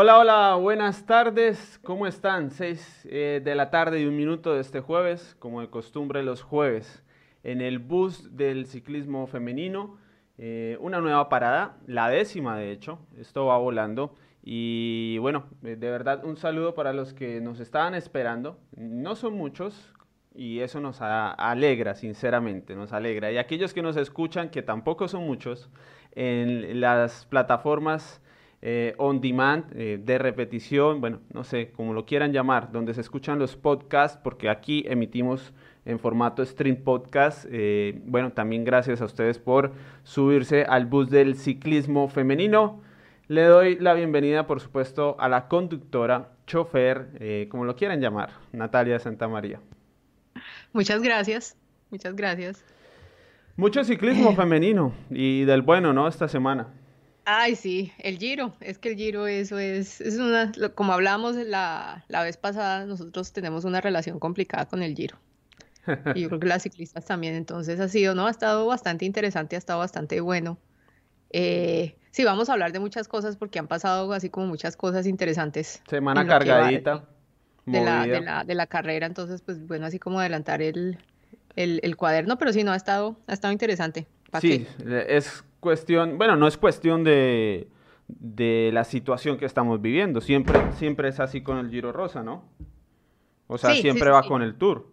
Hola, hola, buenas tardes. ¿Cómo están? Seis eh, de la tarde y un minuto de este jueves, como de costumbre los jueves, en el bus del ciclismo femenino. Eh, una nueva parada, la décima de hecho. Esto va volando. Y bueno, eh, de verdad un saludo para los que nos estaban esperando. No son muchos y eso nos alegra, sinceramente, nos alegra. Y aquellos que nos escuchan, que tampoco son muchos, en las plataformas eh, on demand, eh, de repetición, bueno, no sé, como lo quieran llamar, donde se escuchan los podcasts, porque aquí emitimos en formato stream podcast. Eh, bueno, también gracias a ustedes por subirse al bus del ciclismo femenino. Le doy la bienvenida, por supuesto, a la conductora, chofer, como lo quieran llamar, Natalia Santa María. Muchas gracias, muchas gracias. Mucho ciclismo femenino y del bueno, ¿no? Esta semana. Ay, sí, el Giro. Es que el Giro, eso es, es una, como hablamos la, la vez pasada, nosotros tenemos una relación complicada con el Giro. Y yo creo que las ciclistas también. Entonces ha sido, ¿no? Ha estado bastante interesante, ha estado bastante bueno. Eh, sí, vamos a hablar de muchas cosas porque han pasado así como muchas cosas interesantes. Semana cargadita. De la, de, la, de la, carrera, entonces, pues bueno, así como adelantar el, el, el cuaderno, pero sí, no, ha estado, ha estado interesante. Sí, es cuestión, bueno, no es cuestión de, la situación que estamos viviendo. Siempre, siempre es así con el Giro Rosa, ¿no? O sea, siempre va con el Tour.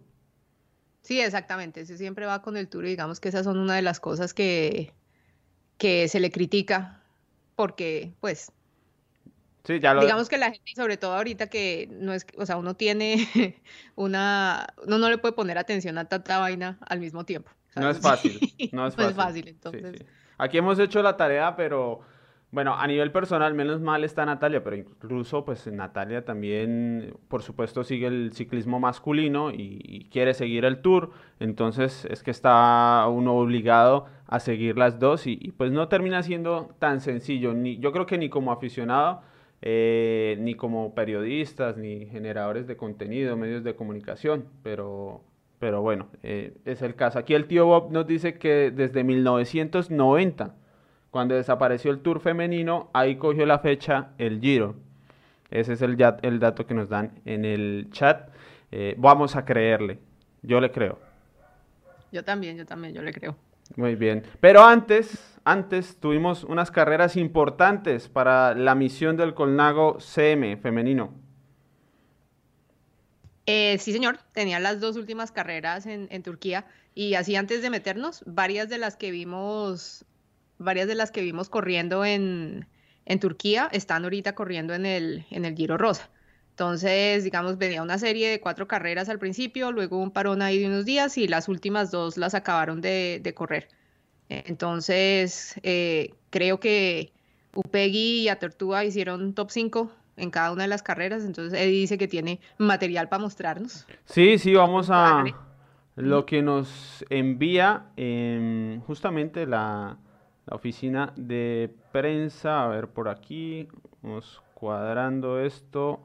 Sí, exactamente. siempre va con el Tour y digamos que esas son una de las cosas que, que se le critica porque, pues, Sí, ya lo... Digamos que la gente, sobre todo ahorita que no es, o sea, uno tiene una, uno no le puede poner atención a tanta vaina al mismo tiempo. No es fácil, no es fácil. no es fácil, entonces. Aquí hemos hecho la tarea, pero bueno, a nivel personal, menos mal está Natalia, pero incluso pues Natalia también, por supuesto, sigue el ciclismo masculino y, quiere seguir el tour, entonces es que está uno obligado a seguir las dos y, pues no termina siendo tan sencillo, ni, yo creo que ni como aficionado, eh, ni como periodistas, ni generadores de contenido, medios de comunicación, pero pero bueno, eh, es el caso. Aquí el tío Bob nos dice que desde 1990, cuando desapareció el Tour femenino, ahí cogió la fecha el Giro. Ese es el, el dato que nos dan en el chat. Eh, vamos a creerle. Yo le creo. Yo también, yo también, yo le creo. Muy bien. Pero antes, antes tuvimos unas carreras importantes para la misión del Colnago CM femenino. Eh, sí, señor, tenía las dos últimas carreras en, Turquía y así antes de meternos, varias de las que vimos, varias de las que vimos corriendo en, Turquía están ahorita corriendo en el, Giro Rosa. Entonces, digamos, venía una serie de cuatro carreras al principio, luego un parón ahí de unos días y las últimas dos las acabaron de, correr. Entonces, eh, creo que Upegui y Atortúa hicieron top 5 en cada una de las carreras. Entonces Eddie dice que tiene material para mostrarnos. Sí, sí, vamos a lo que nos envía justamente la, oficina de prensa. A ver, por aquí, vamos cuadrando esto.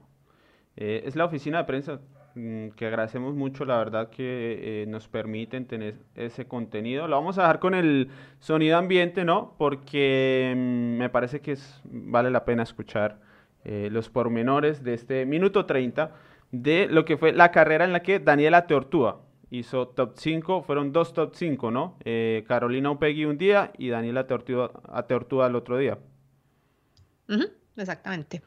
Eh, es la oficina de prensa mm, que agradecemos mucho, la verdad que eh, nos permiten tener ese contenido. Lo vamos a dejar con el sonido ambiente, ¿no? Porque mm, me parece que es, vale la pena escuchar eh, los pormenores de este minuto 30 de lo que fue la carrera en la que Daniela Teortúa hizo top 5, fueron dos top 5, ¿no? Eh, Carolina Upegui un día y Daniela Teortúa, el otro día. exactamente.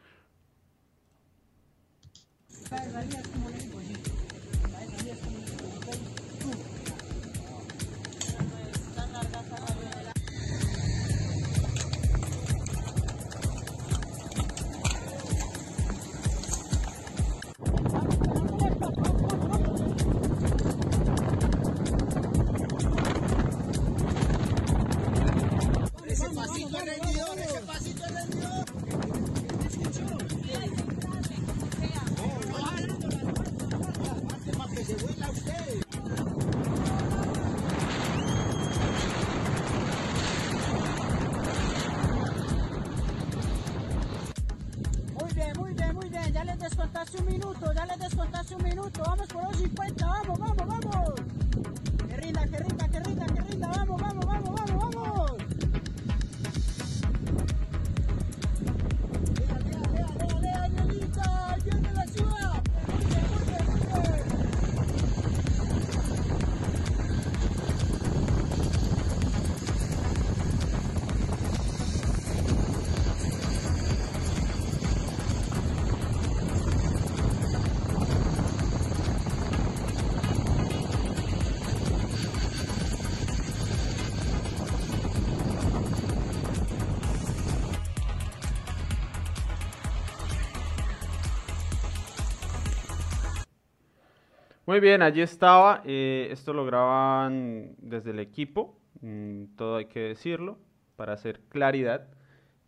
Muy bien, allí estaba. Eh, esto lo graban desde el equipo, mm, todo hay que decirlo, para hacer claridad.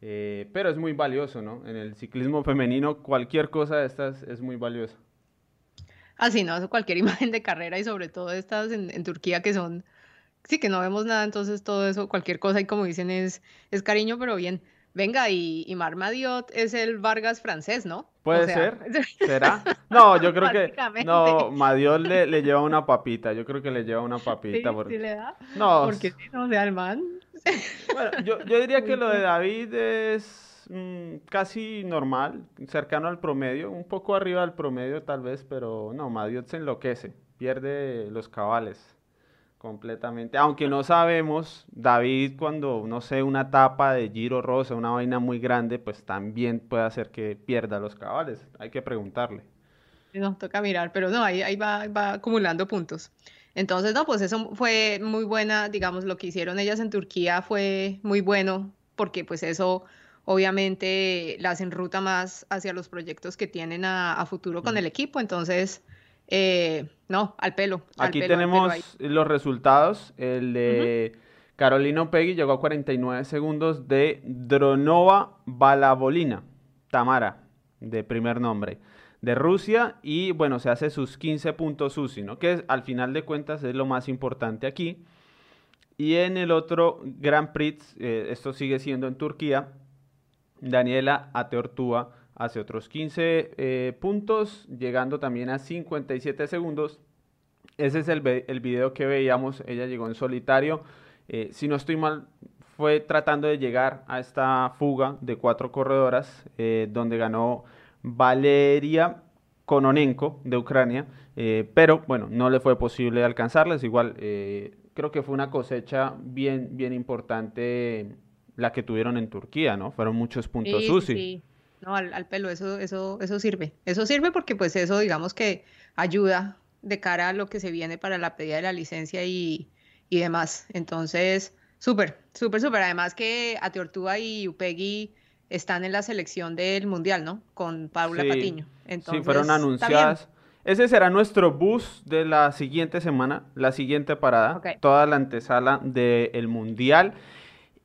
Eh, pero es muy valioso, ¿no? En el ciclismo femenino cualquier cosa de estas es muy valiosa. Así, ah, ¿no? Cualquier imagen de carrera y sobre todo estas en, Turquía que son, sí, que no vemos nada, entonces todo eso, cualquier cosa y como dicen es, es cariño, pero bien. Venga, y, y Mar Madiot es el Vargas francés, ¿no? Puede ser. ¿Será? No, yo creo que. No, Madiot le, le, lleva una papita. Yo creo que le lleva una papita. ¿Sí, porque... ¿sí le da? No. Porque si no, sea, el man. Bueno, yo, yo diría que lo de David es mmm, casi normal, cercano al promedio, un poco arriba del promedio tal vez, pero no, Madiot se enloquece, pierde los cabales completamente. Aunque no sabemos, David cuando, no sé, una tapa de giro rosa, una vaina muy grande, pues también puede hacer que pierda los cabales. Hay que preguntarle. No, toca mirar, pero no, ahí, ahí va, va acumulando puntos. Entonces, no, pues eso fue muy buena, digamos, lo que hicieron ellas en Turquía fue muy bueno, porque pues eso obviamente las enruta más hacia los proyectos que tienen a, a futuro con el equipo. Entonces, eh, no, al pelo. Aquí tenemos los resultados. El de Carolina Peggy llegó a 49 segundos de Dronova Balabolina, Tamara, de primer nombre, de Rusia. Y bueno, se hace sus 15 puntos UCI, ¿no? Que al final de cuentas es lo más importante aquí. Y en el otro Grand Prix, eh, esto sigue siendo en Turquía, Daniela Ateortúa hace otros 15 eh, puntos, llegando también a 57 segundos. Ese es el, el, video que veíamos, ella llegó en solitario. Eh, si no estoy mal, fue tratando de llegar a esta fuga de cuatro corredoras, eh, donde ganó Valeria Kononenko de Ucrania, pero bueno, no le fue posible alcanzarles. Igual, creo que fue una cosecha bien, bien importante la que tuvieron en Turquía, ¿no? Fueron muchos puntos sí, Sí. No, al, pelo, eso, eso, eso sirve. Eso sirve porque pues eso digamos que ayuda de cara a lo que se viene para la pedida de la licencia y, y demás. Entonces, súper, súper, súper. Además que Ateortúa y Upegui están en la selección del Mundial, ¿no? Con Paula Patiño. Entonces, sí, fueron anunciadas. Ese será nuestro bus de la siguiente semana, la siguiente parada, toda la antesala del Mundial.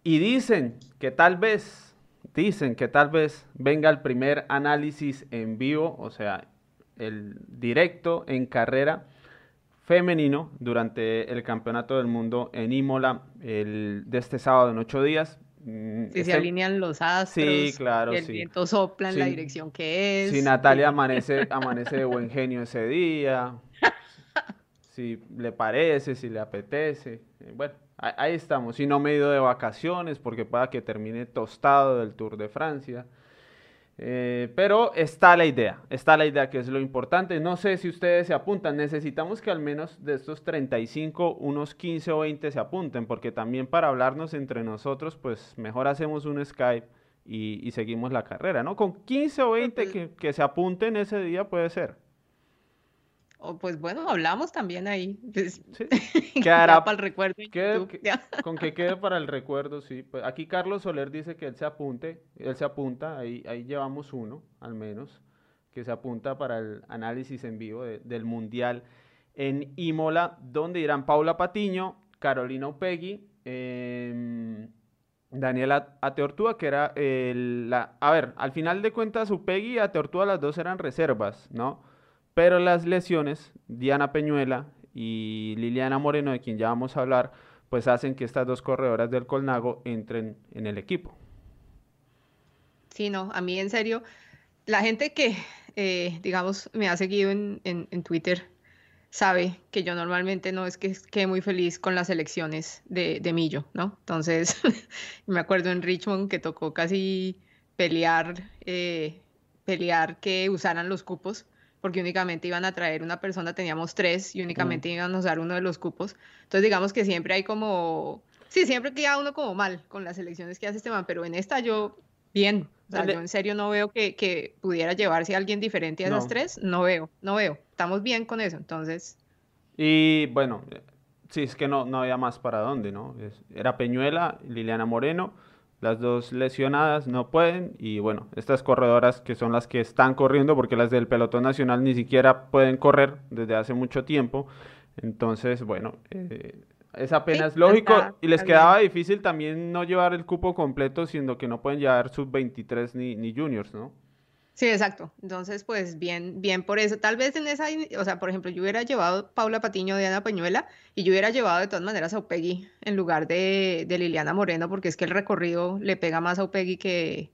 Y dicen que tal vez dicen que tal vez venga el primer análisis en vivo, o sea, el directo en carrera femenino durante el Campeonato del Mundo en Imola el, de este sábado en ocho días. Mm, si se alinean los astros, sí, claro, y el viento sopla en la dirección que es. Si Natalia amanece, amanece de buen genio ese día, si le parece, si le apetece. Eh, bueno, ahí estamos. Si no me he ido de vacaciones porque pueda que termine tostado del Tour de Francia. Eh, pero está la idea, está la idea que es lo importante. No sé si ustedes se apuntan, necesitamos que al menos de estos 35, unos 15 o 20 se apunten, porque también para hablarnos entre nosotros, pues mejor hacemos un Skype y, seguimos la carrera, ¿no? Con 15 o 20 pues que, que se apunten ese día puede ser pues bueno, hablamos también ahí. Pues, Quedará para el recuerdo. con que quede para el recuerdo, sí. Pues aquí Carlos Soler dice que él se apunte, él se apunta, ahí, ahí llevamos uno, al menos, que se apunta para el análisis en vivo del Mundial en Imola, donde irán Paula Patiño, Carolina Upegui, em, Daniela Ateortúa, que era el, la... A ver, al final de cuentas, Upegui y Ateortúa, las dos eran reservas, ¿no? Pero las lesiones, Diana Peñuela y Liliana Moreno, de quien ya vamos a hablar, pues hacen que estas dos corredoras del Colnago entren en el equipo. Sí, no, a mí en serio, la gente que, eh, digamos, me ha seguido en, Twitter sabe que yo normalmente no es que quede muy feliz con las elecciones de, de Millo, ¿no? Entonces, me acuerdo en Richmond que tocó casi pelear, eh, pelear que usaran los cupos porque únicamente iban a traer una persona, teníamos tres y únicamente iban a usar uno de los cupos. Entonces digamos que siempre hay como, sí, siempre queda uno como mal con las elecciones que hace este man, pero en esta yo, bien. O sea, yo en serio no veo que, que pudiera llevarse a alguien diferente a esas tres, no veo, no veo. Estamos bien con eso, entonces. Y bueno, sí, es que no, no había más para dónde, ¿no? Era Peñuela, Liliana Moreno, las dos lesionadas no pueden y bueno, estas corredoras que son las que están corriendo porque las del pelotón nacional ni siquiera pueden correr desde hace mucho tiempo. Entonces, bueno, eh, es apenas lógico y les quedaba difícil también no llevar el cupo completo siendo que no pueden llevar sub-23 ni, ni juniors, ¿no? Sí, exacto. Entonces, pues bien, bien por eso. Tal vez en esa, o sea, por ejemplo, yo hubiera llevado Paula Patiño de Ana Peñuela y yo hubiera llevado de todas maneras a Upegui en lugar de, Liliana Moreno, porque es que el recorrido le pega más a Upegui que,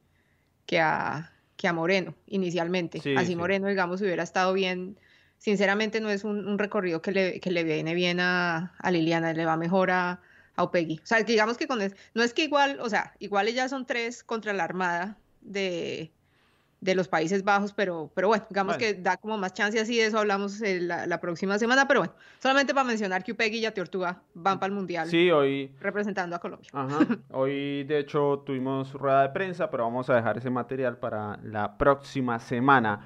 que, a, que a Moreno inicialmente. Así Moreno, digamos, hubiera estado bien. Sinceramente, no es un, recorrido que le, que le, viene bien a, Liliana, le va mejor a, a Upegui. O sea, digamos que con no es que igual, o sea, igual ellas son tres contra la Armada de de los Países Bajos, pero, pero bueno, digamos que da como más chance así, de eso hablamos eh, la, próxima semana, pero bueno, solamente para mencionar que Upegui y Tortuga van para el Mundial. Sí, hoy... Representando a Colombia. Ajá. Hoy, de hecho, tuvimos rueda de prensa, pero vamos a dejar ese material para la próxima semana.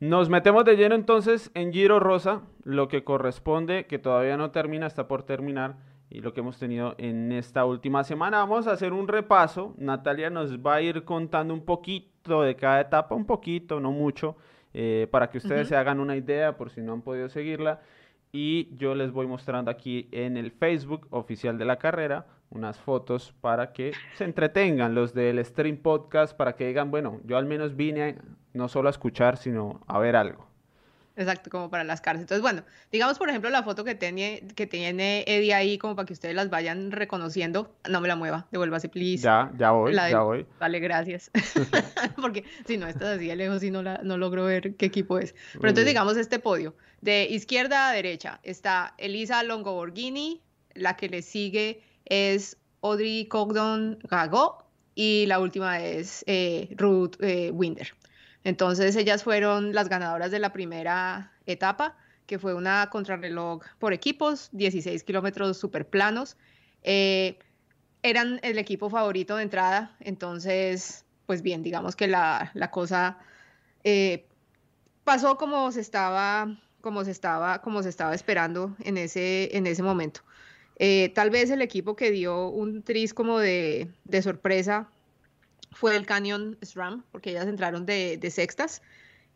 Nos metemos de lleno entonces en Giro Rosa, lo que corresponde, que todavía no termina, está por terminar, y lo que hemos tenido en esta última semana. Vamos a hacer un repaso. Natalia nos va a ir contando un poquito de cada etapa, un poquito, no mucho, eh, para que ustedes se hagan una idea por si no han podido seguirla. Y yo les voy mostrando aquí en el Facebook oficial de la carrera unas fotos para que se entretengan los del Stream Podcast, para que digan, bueno, yo al menos vine no solo a escuchar, sino a ver algo. Exacto, como para las cárceles. Entonces, bueno, digamos por ejemplo la foto que tiene, que tiene Eddie ahí, como para que ustedes las vayan reconociendo. No me la mueva, devuélvase, please. Ya, ya voy, ya voy. Vale, gracias. Porque si no estás así de lejos y no, la, no logro ver qué equipo es. Pero entonces, digamos este podio. De izquierda a derecha está Elisa Longoborghini, la que le sigue es Audrey Cogdon Gago y la última es eh, Ruth eh, Winder. Entonces ellas fueron las ganadoras de la primera etapa, que fue una contrarreloj por equipos, 16 kilómetros super planos. Eh, eran el equipo favorito de entrada, entonces, pues bien, digamos que la, cosa eh, pasó como se estaba, como se estaba, como se estaba esperando en ese, en ese momento. Eh, tal vez el equipo que dio un tris como de, de sorpresa fue el Canyon SRAM, porque ellas entraron de, sextas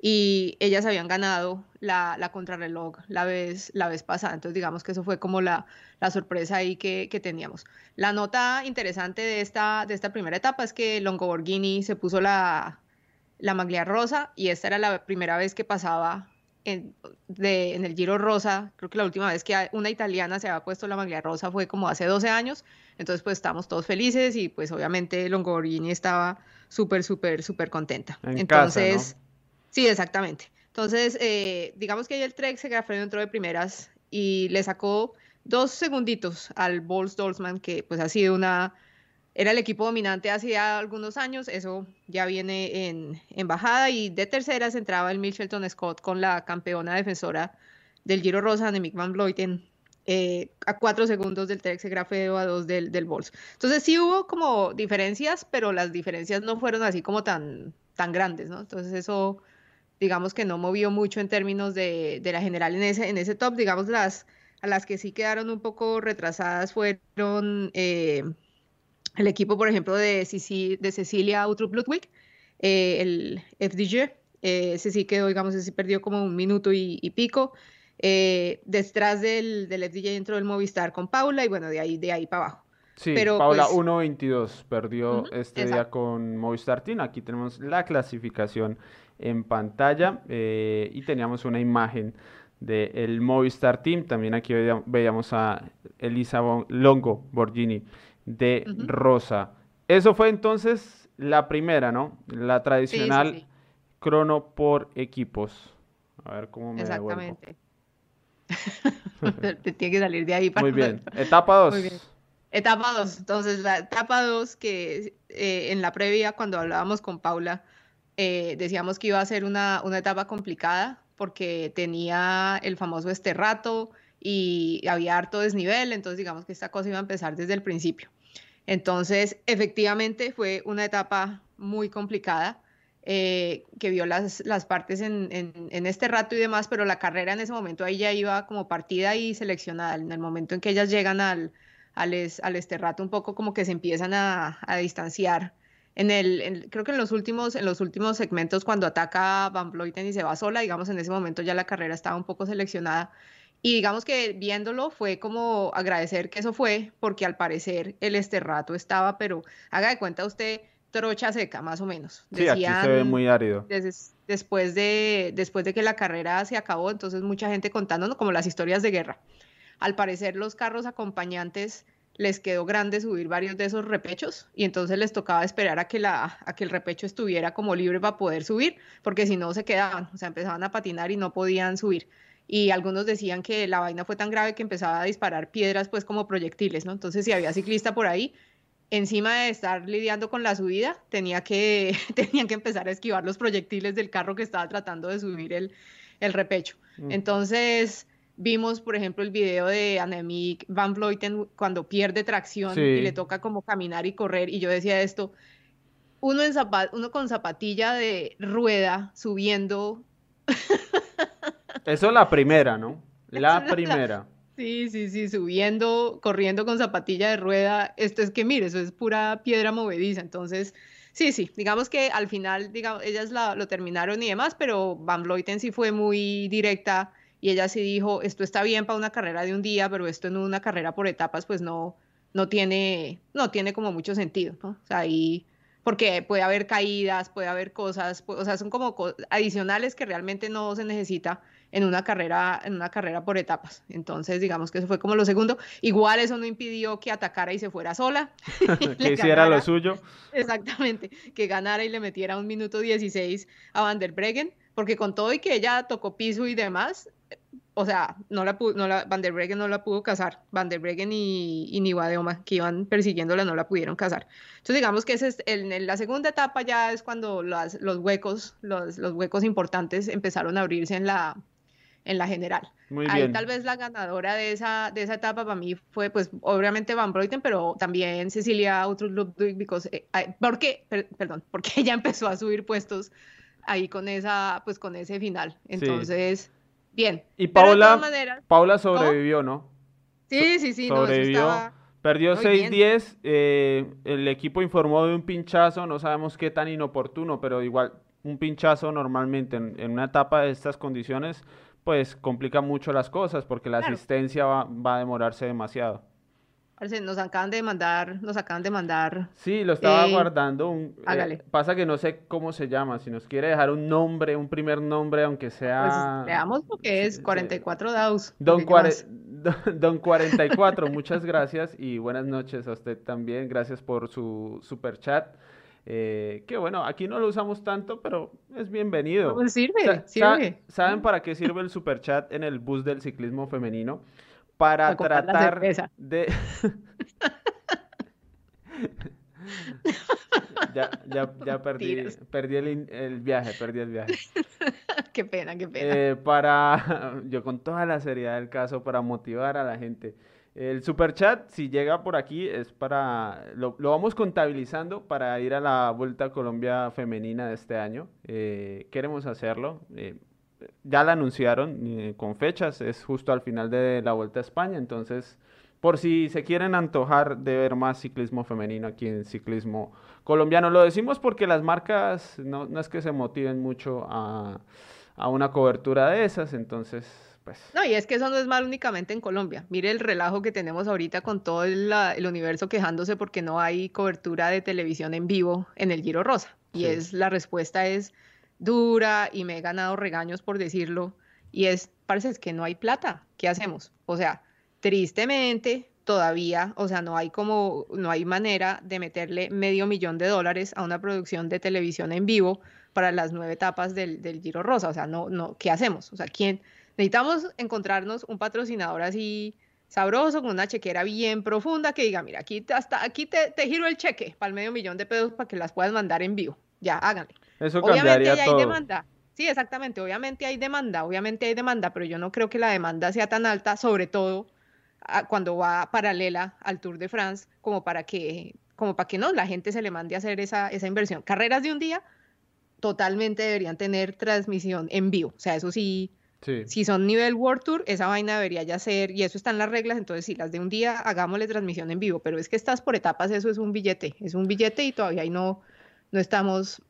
y ellas habían ganado la, contrarreloj la vez, la vez pasada. Entonces, digamos que eso fue como la, sorpresa ahí que, teníamos. La nota interesante de esta, de esta primera etapa es que Longoborghini se puso la, maglia rosa y esta era la primera vez que pasaba en, en el Giro Rosa. Creo que la última vez que una italiana se había puesto la maglia rosa fue como hace 12 años entonces, pues estamos todos felices y pues obviamente Longoborghini estaba súper, súper, súper contenta. Entonces, sí, exactamente. Entonces, eh, digamos que ahí el Trek se dentro de primeras y le sacó dos segunditos al Bols Dolzman, que pues ha sido una, era el equipo dominante hace algunos años, eso ya viene en, en bajada y de terceras entraba el Mitchelton Scott con la campeona defensora del Giro Rosa, de Mick Van Vleuten, eh, a cuatro segundos del Trek Grafeo a dos del, del Bols. Entonces sí hubo como diferencias, pero las diferencias no fueron así como tan, tan grandes, ¿no? Entonces eso, digamos que no movió mucho en términos de, de la general en ese, en ese top, digamos las a las que sí quedaron un poco retrasadas fueron eh, el equipo, por ejemplo, de, Cecilia Utrup Ludwig, eh, el FDG, ese sí quedó, digamos, ese sí perdió como un minuto y pico. Eh, detrás del, del FDJ entró el Movistar con Paula y bueno, de ahí, de ahí para abajo. Sí, Pero, Paula 1.22 pues, perdió este día con Movistar Team. Aquí tenemos la clasificación en pantalla eh, y teníamos una imagen del Movistar Team. También aquí veíamos a Elisa Longo Borgini de Rosa. Eso fue entonces la primera, ¿no? La tradicional crono por equipos. A ver cómo me Exactamente. Te tiene que salir de ahí para... Muy bien. Etapa 2. Etapa 2. Entonces, la etapa 2 que eh, en la previa, cuando hablábamos con Paula, eh, decíamos que iba a ser una, una, etapa complicada porque tenía el famoso este rato y había harto desnivel, entonces digamos que esta cosa iba a empezar desde el principio. Entonces, efectivamente fue una etapa muy complicada. Eh, que vio las, las partes en, en, este rato y demás, pero la carrera en ese momento ahí ya iba como partida y seleccionada. En el momento en que ellas llegan al, al, al Esterrato un poco como que se empiezan a, distanciar. En el, creo que en los últimos, en los últimos segmentos cuando ataca Van Vleuten y se va sola, digamos en ese momento ya la carrera estaba un poco seleccionada y digamos que viéndolo fue como agradecer que eso fue, porque al parecer el esterrato estaba, pero haga de cuenta usted, trocha seca, más o menos. Sí, aquí se ve muy árido. después, de, después de que la carrera se acabó, entonces mucha gente contándonos como las historias de guerra. Al parecer los carros acompañantes les quedó grande subir varios de esos repechos y entonces les tocaba esperar a que, la, a que el repecho estuviera como libre para poder subir, porque si no se quedaban, o sea, empezaban a patinar y no podían subir y algunos decían que la vaina fue tan grave que empezaba a disparar piedras pues como proyectiles, ¿no? Entonces si había ciclista por ahí, encima de estar lidiando con la subida, tenía que, tenían que empezar a esquivar los proyectiles del carro que estaba tratando de subir el, el repecho. Mm. Entonces vimos, por ejemplo, el video de Annemiek van Vleuten cuando pierde tracción y le toca como caminar y correr, y yo decía esto, uno, en uno con zapatilla de rueda subiendo Eso es la primera, ¿no? La primera. Sí, sí, sí, subiendo, corriendo con zapatilla de rueda. Esto es que, mire, eso es pura piedra movediza. Entonces, sí, sí, digamos que al final, digamos, ellas lo terminaron y demás, pero Van Vleuten sí fue muy directa y ella sí dijo, esto está bien para una carrera de un día, pero esto en una carrera por etapas, pues no, no tiene, no tiene como mucho sentido. O sea, ahí porque puede haber caídas, puede haber cosas, o sea, son como adicionales que realmente no se necesita en una carrera, en una carrera por etapas. Entonces, digamos que eso fue como lo segundo. Igual eso no impidió que atacara y se fuera sola. que hiciera lo suyo. Exactamente, que ganara y le metiera un minuto 16 a Van der Breggen, porque con todo y que ella tocó piso y demás, o sea, no la, no la, Van der Breggen no la pudo cazar. Van der Breggen y, y Niwadeoma, que iban persiguiéndola, no la pudieron cazar. Entonces, digamos que ese es en la segunda etapa ya es cuando los huecos, los, los, huecos importantes empezaron a abrirse en la, en la general. Muy Ahí tal vez la ganadora de esa, de esa etapa para mí fue, pues, obviamente Van Breuten, pero también Cecilia porque, eh, porque, perdón, porque ella empezó a subir puestos ahí con esa, pues, con ese final. Entonces... Bien. Y Paula, Paula sobrevivió, ¿no? Sí, sí, sí. Sobrevivió. Perdió 6-10. Eh, el equipo informó de un pinchazo. No sabemos qué tan inoportuno, pero igual un pinchazo normalmente en, una etapa de estas condiciones, pues complica mucho las cosas porque la asistencia va a demorarse demasiado nos acaban de mandar, nos acaban de mandar. Sí, lo estaba eh, guardando. Un, eh, pasa que no sé cómo se llama. Si nos quiere dejar un nombre, un primer nombre, aunque sea. Pues veamos porque es 44 DAOs. Don, Don 44, muchas gracias y buenas noches a usted también. Gracias por su super chat. Eh, que bueno, aquí no lo usamos tanto, pero es bienvenido. Pues sirve, sirve. ¿Saben para qué sirve el super chat en el bus del ciclismo femenino? para tratar de... ya, ya, ya perdí, perdí el, viaje, perdí el viaje. qué pena, qué pena. Eh, para, yo con toda la seriedad del caso, para motivar a la gente. El super chat, si llega por aquí, es para, lo, vamos contabilizando para ir a la Vuelta a Colombia Femenina de este año. Eh, queremos hacerlo. Eh, ya la anunciaron eh, con fechas, es justo al final de la Vuelta a España, entonces por si se quieren antojar de ver más ciclismo femenino aquí en ciclismo colombiano, lo decimos porque las marcas no, es que se motiven mucho a, una cobertura de esas, entonces pues... No, y es que eso no es mal únicamente en Colombia. Mire el relajo que tenemos ahorita con todo el, universo quejándose porque no hay cobertura de televisión en vivo en el Giro Rosa. Y es la respuesta es dura y me he ganado regaños por decirlo. Y es, parece es que no hay plata. ¿Qué hacemos? O sea, tristemente todavía, o sea, no hay como, no hay manera de meterle medio millón de dólares a una producción de televisión en vivo para las nueve etapas del, del Giro Rosa. O sea, no, no, ¿qué hacemos? O sea, ¿quién? Necesitamos encontrarnos un patrocinador así sabroso, con una chequera bien profunda, que diga, mira, aquí, hasta, aquí te, te giro el cheque para el medio millón de pesos para que las puedas mandar en vivo. Ya, háganle. Eso obviamente hay demanda. Sí, exactamente. Obviamente hay demanda, obviamente hay demanda, pero yo no creo que la demanda sea tan alta, sobre todo ah, cuando va paralela al Tour de France, como para que, como para que no, la gente se le mande a hacer esa, esa inversión. Carreras de un día totalmente deberían tener transmisión en vivo. O sea, eso sí, Si son nivel World Tour, esa vaina debería ya ser, y eso está en las reglas, entonces si las de un día, hagámosle transmisión en vivo, pero es que estás por etapas, eso es un billete, es un billete y todavía ahí no, no estamos,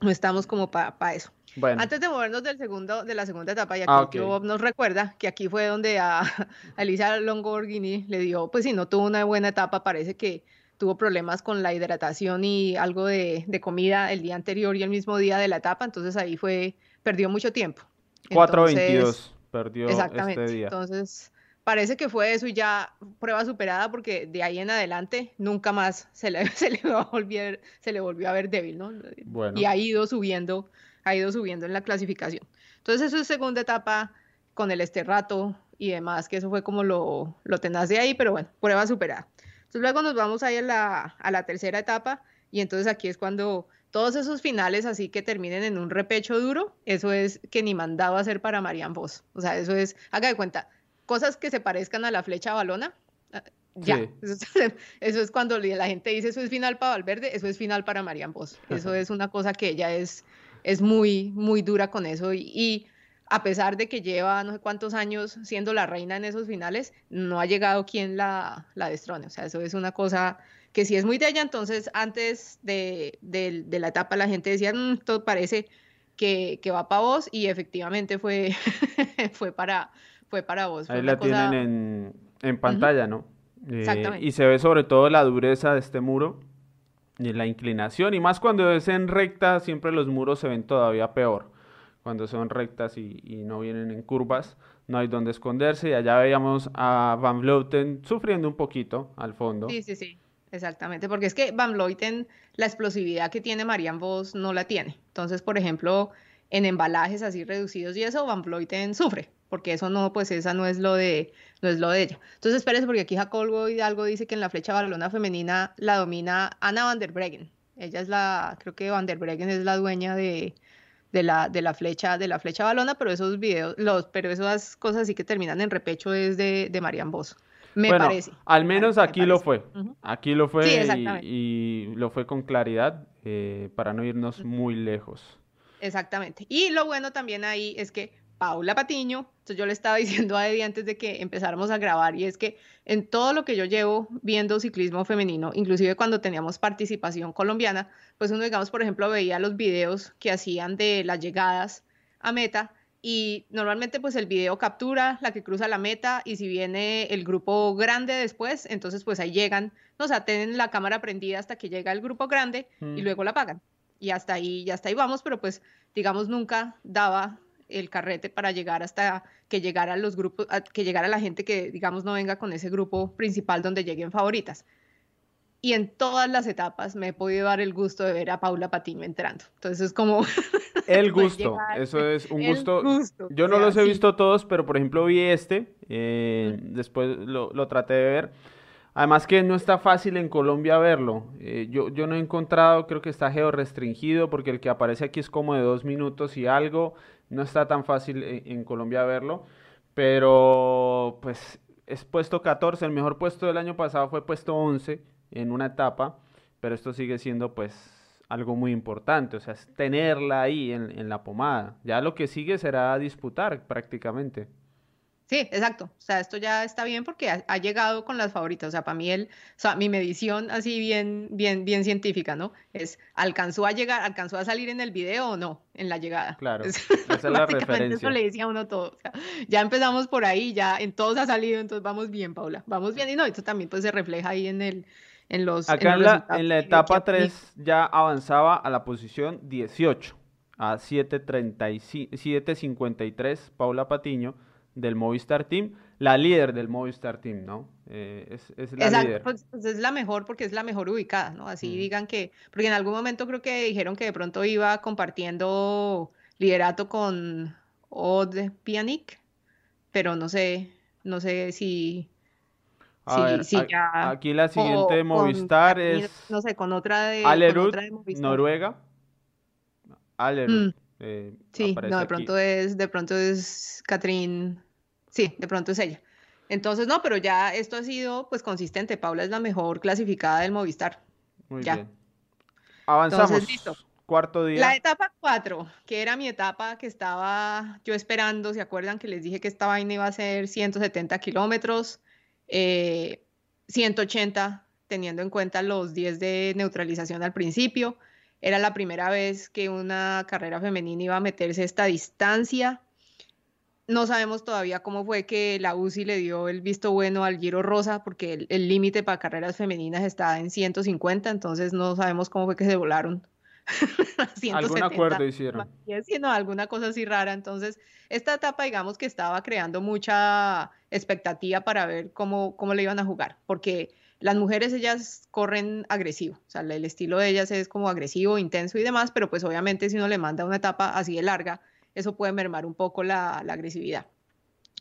no estamos como para eso. Bueno. Antes de movernos del segundo, de la segunda etapa, ya que ah, Bob nos recuerda que aquí fue donde a, Elisa Longoborghini le dio, pues si no tuvo una buena etapa, parece que tuvo problemas con la hidratación y algo de, de comida el día anterior y el mismo día de la etapa, entonces ahí fue, perdió mucho tiempo. 4.22 perdió exactamente, este día. Entonces, parece que fue eso y ya prueba superada porque de ahí en adelante nunca más se le, se le, volver, se le volvió a ver débil, ¿no? Y ha ido subiendo, ha ido subiendo en la clasificación. Entonces, eso es segunda etapa con el este rato y demás, que eso fue como lo, lo tenaz de ahí, pero bueno, prueba superada. Entonces luego nos vamos ahí a la, a la tercera etapa y entonces aquí es cuando todos esos finales así que terminen en un repecho duro, eso es que ni mandaba hacer para Marian Vos. O sea, eso es, haga de cuenta, cosas que se parezcan a la flecha balona, ah, ya, eso, es cuando la gente dice eso es final para Valverde, eso es final para Marian Vos. Eso es una cosa que ella es, es muy, muy dura con eso y, a pesar de que lleva no sé cuántos años siendo la reina en esos finales, no ha llegado quien la, la destrone. O sea, eso es una cosa que si es muy de ella, entonces antes de, la etapa la gente decía, mm, todo parece que, va para vos y efectivamente fue, fue, para, fue para vos. Ahí la tienen en, pantalla, ¿no? Eh, Exactamente. y se ve sobre todo la dureza de este muro y la inclinación y más cuando es en recta siempre los muros se ven todavía peor cuando son rectas y, y no vienen en curvas no hay donde esconderse y allá veíamos a Van Vleuten sufriendo un poquito al fondo. Sí, sí, sí. Exactamente, porque es que Van Vleuten, la explosividad que tiene Marian Vos no la tiene. Entonces, por ejemplo, en embalajes así reducidos y eso, Van Vleuten sufre, porque eso no, pues esa no es lo de, no es lo de ella. Entonces, espérese, porque aquí Jacobo Hidalgo dice que en la flecha balona femenina la domina Ana van der Breggen. Ella es la, creo que van der Breggen es la dueña de, de la, de la flecha, de la flecha balona, pero esos videos, los, pero esas cosas así que terminan en repecho es de, de Marian Vos. Me bueno, parece. Al menos aquí lo fue. Aquí lo fue y, lo fue con claridad eh, para no irnos muy lejos. Exactamente. Y lo bueno también ahí es que Paula Patiño, entonces yo le estaba diciendo a Eddie antes de que empezáramos a grabar, y es que en todo lo que yo llevo viendo ciclismo femenino, inclusive cuando teníamos participación colombiana, pues uno, digamos, por ejemplo, veía los videos que hacían de las llegadas a meta y normalmente pues el video captura la que cruza la meta y si viene el grupo grande después, entonces pues ahí llegan, o sea, tienen la cámara prendida hasta que llega el grupo grande y mm. luego la apagan. Y hasta ahí, ya hasta ahí vamos, pero pues digamos nunca daba el carrete para llegar hasta que llegara los grupos, que llegara la gente que digamos no venga con ese grupo principal donde lleguen favoritas y en todas las etapas me he podido dar el gusto de ver a Paula Patiño entrando. Entonces es como... El gusto, eso es un gusto. Yo no los he visto todos, pero por ejemplo vi este, eh, después lo, traté de ver. Además que no está fácil en Colombia verlo. Eh, yo, yo no he encontrado, creo que está geo restringido, porque el que aparece aquí es como de dos minutos y algo. No está tan fácil en, en Colombia verlo. Pero pues es puesto 14, el mejor puesto del año pasado fue puesto 11 en una etapa, pero esto sigue siendo pues algo muy importante, o sea, es tenerla ahí en, en la pomada. Ya lo que sigue será disputar prácticamente. Sí, exacto. O sea, esto ya está bien porque ha, llegado con las favoritas. O sea, para mí el, o sea, mi medición así bien, bien, bien científica, ¿no? Es alcanzó a llegar, alcanzó a salir en el video o no en la llegada. Claro. esa es la referencia. Eso le decía a uno todo. O sea, ya empezamos por ahí, ya en todos ha salido, entonces vamos bien, Paula. Vamos bien y no, esto también pues se refleja ahí en el, en los... Acá en, la, en la etapa 3 ya avanzaba a la posición 18, a 7.53 Paula Patiño del Movistar Team, la líder del Movistar Team, ¿no? Eh, es, es, la Exacto, líder. Pues, pues, es la mejor porque es la mejor ubicada, ¿no? Así digan que, porque en algún momento creo que dijeron que de pronto iba compartiendo liderato con Od Pianic, pero no sé, no sé si, aquí la siguiente Movistar es. No sé, con otra de. Noruega. Alerud. Mm. Eh, sí, no, de pronto es, de pronto es Catherine. Sí, de pronto es ella. Entonces, no, pero ya esto ha sido pues consistente. Paula es la mejor clasificada del Movistar. Muy bien. Avanzamos. cuarto día. La etapa 4, que era mi etapa que estaba yo esperando, ¿se acuerdan que les dije que esta vaina iba a ser 170 kilómetros, 180 eh, teniendo en cuenta los 10 de neutralización al principio? Era la primera vez que una carrera femenina iba a meterse esta distancia. No sabemos todavía cómo fue que la UCI le dio el visto bueno al Giro Rosa, porque el límite para carreras femeninas está en 150, entonces no sabemos cómo fue que se volaron. Algún acuerdo hicieron. Sino alguna cosa así rara. Entonces, esta etapa, digamos que estaba creando mucha expectativa para ver cómo, cómo le iban a jugar, porque las mujeres, ellas corren agresivo, o sea, el estilo de ellas es como agresivo, intenso y demás, pero pues obviamente si uno le manda una etapa así de larga, eso puede mermar un poco la, agresividad.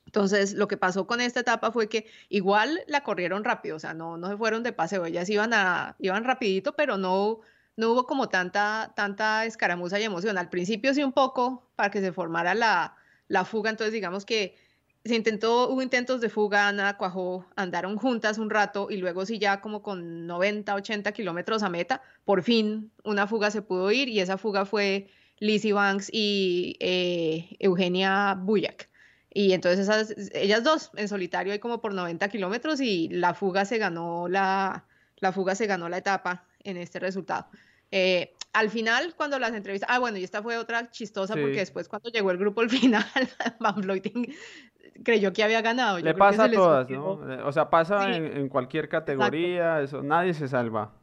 Entonces, lo que pasó con esta etapa fue que igual la corrieron rápido, o sea, no, no se fueron de paseo, ellas iban, a, iban rapidito, pero no, no hubo como tanta, tanta escaramuza y emoción. Al principio sí un poco para que se formara la, la fuga, entonces digamos que se intentó, hubo intentos de fuga, nada cuajó, andaron juntas un rato y luego sí ya como con 90, 80 kilómetros a meta, por fin una fuga se pudo ir y esa fuga fue Lizzie Banks y eh, Eugenia Buyak. Y entonces esas, ellas dos en solitario hay como por 90 kilómetros y la fuga se ganó la, la fuga se ganó la etapa en este resultado. Eh, al final, cuando las entrevistas, ah, bueno, y esta fue otra chistosa porque después cuando llegó el grupo al final, Van Vleuten creyó que había ganado. le pasa a todas, ¿no? O sea, pasa en, cualquier categoría, eso, nadie se salva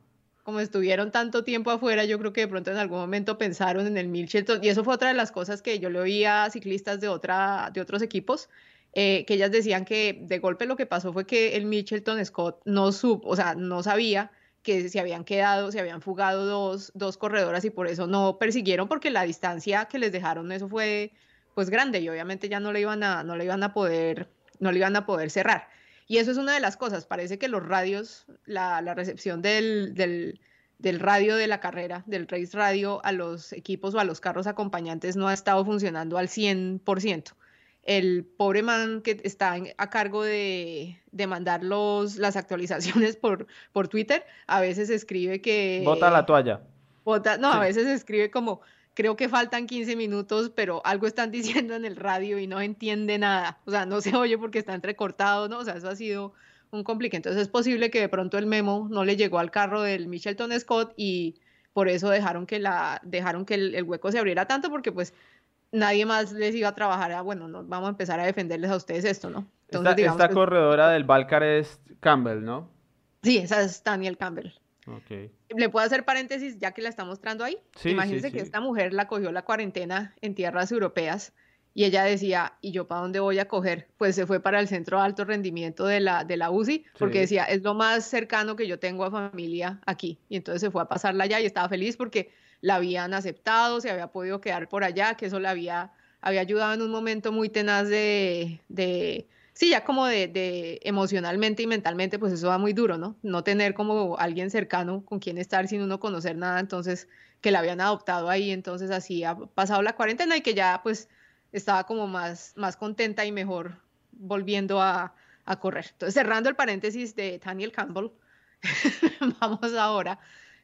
como estuvieron tanto tiempo afuera, yo creo que de pronto en algún momento pensaron en el Milchelton, y eso fue otra de las cosas que yo le oía a ciclistas de, otra, de otros equipos, eh, que ellas decían que de golpe lo que pasó fue que el Mitchelton Scott no supo, o sea, no sabía que se habían quedado, se habían fugado dos, dos corredoras y por eso no persiguieron, porque la distancia que les dejaron, eso fue pues grande y obviamente ya no le iban a, no le iban a poder, no le iban a poder cerrar. Y eso es una de las cosas, parece que los radios, la, recepción del, del, radio de la carrera, del race radio a los equipos o a los carros acompañantes no ha estado funcionando al 100%. El pobre man que está a cargo de, de mandar los, las actualizaciones por, por Twitter, a veces escribe que... Bota la toalla. Bota, no, a veces escribe como, creo que faltan 15 minutos, pero algo están diciendo en el radio y no entiende nada. O sea, no se oye porque está entrecortado, ¿no? O sea, eso ha sido un complique. Entonces es posible que de pronto el memo no le llegó al carro del Michelton Scott y por eso dejaron que, la, dejaron que el, hueco se abriera tanto porque pues nadie más les iba a trabajar a, bueno, no, vamos a empezar a defenderles a ustedes esto, ¿no? Entonces, esta, corredora del Valcar es Campbell, ¿no? Sí, esa es Daniel Campbell. ¿Le puedo hacer paréntesis ya que la está mostrando ahí? Imagínense que esta mujer la cogió la cuarentena en tierras europeas y ella decía, ¿y yo para dónde voy a coger? Pues se fue para el centro de alto rendimiento de la, de la UCI, porque decía, es lo más cercano que yo tengo a familia aquí. Y entonces se fue a pasarla allá y estaba feliz porque la habían aceptado, se había podido quedar por allá, que eso la había, había ayudado en un momento muy tenaz de sí, ya como de, emocionalmente y mentalmente, pues eso va muy duro, ¿no? No tener como alguien cercano con quien estar sin uno conocer nada, entonces que la habían adoptado ahí, entonces así ha pasado la cuarentena y que ya pues estaba como más, más contenta y mejor volviendo a, a correr. Entonces cerrando el paréntesis de Daniel Campbell, vamos ahora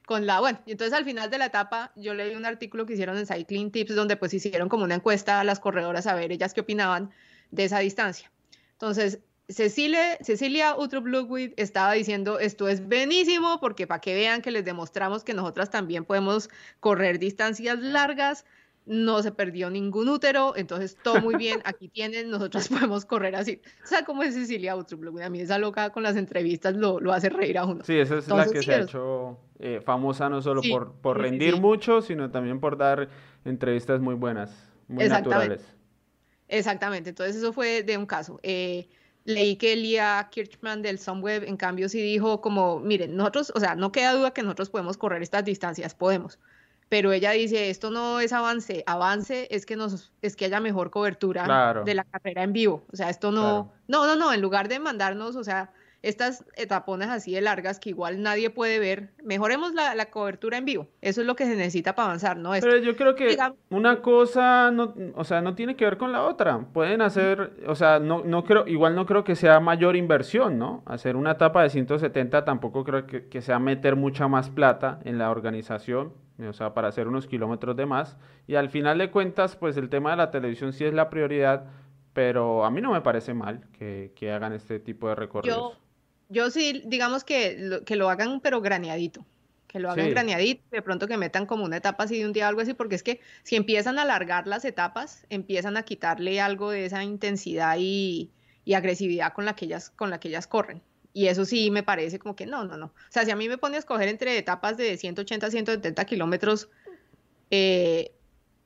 con la, bueno, y entonces al final de la etapa yo leí un artículo que hicieron en Cycling Tips donde pues hicieron como una encuesta a las corredoras a ver ellas qué opinaban de esa distancia. Entonces, Cecilia, Cecilia Utrup Ludwig estaba diciendo, esto es buenísimo porque para que vean que les demostramos que nosotras también podemos correr distancias largas, no se perdió ningún útero, entonces todo muy bien, aquí tienen, nosotras podemos correr así. O sea, como es Cecilia Ludwig, a mí esa loca con las entrevistas lo, lo hace reír a uno. Sí, esa es la que se ha hecho eh, famosa no solo por, por rendir mucho, sino también por dar entrevistas muy buenas, muy naturales. Exactamente, entonces eso fue de un caso. Eh, leí que Elia Kirchman del Sunweb, en cambio, sí dijo como, miren, nosotros, o sea, no queda duda que nosotros podemos correr estas distancias, podemos. Pero ella dice, esto no es avance, avance es que nos, es que haya mejor cobertura de la carrera en vivo. O sea, esto no, no, no, no, en lugar de mandarnos, o sea, estas etapones así de largas que igual nadie puede ver, mejoremos la, cobertura en vivo. Eso es lo que se necesita para avanzar, ¿no? Pero yo creo que una cosa, no, o sea, no tiene que ver con la otra. Pueden hacer, o sea, no, no creo, igual no creo que sea mayor inversión, ¿no? Hacer una etapa de 170 tampoco creo que, sea meter mucha más plata en la organización. O sea, para hacer unos kilómetros de más. Y al final de cuentas, pues el tema de la televisión sí es la prioridad, pero a mí no me parece mal que, hagan este tipo de recorridos. Yo, sí, digamos que lo, que lo hagan, pero graneadito. Que lo hagan graneadito, de pronto que metan como una etapa así de un día o algo así, porque es que si empiezan a alargar las etapas, empiezan a quitarle algo de esa intensidad y, y agresividad con la que ellas, con la que ellas corren. Y eso sí me parece como que no, no, no. O sea, si a mí me pone a escoger entre etapas de 180 a 170 kilómetros, eh,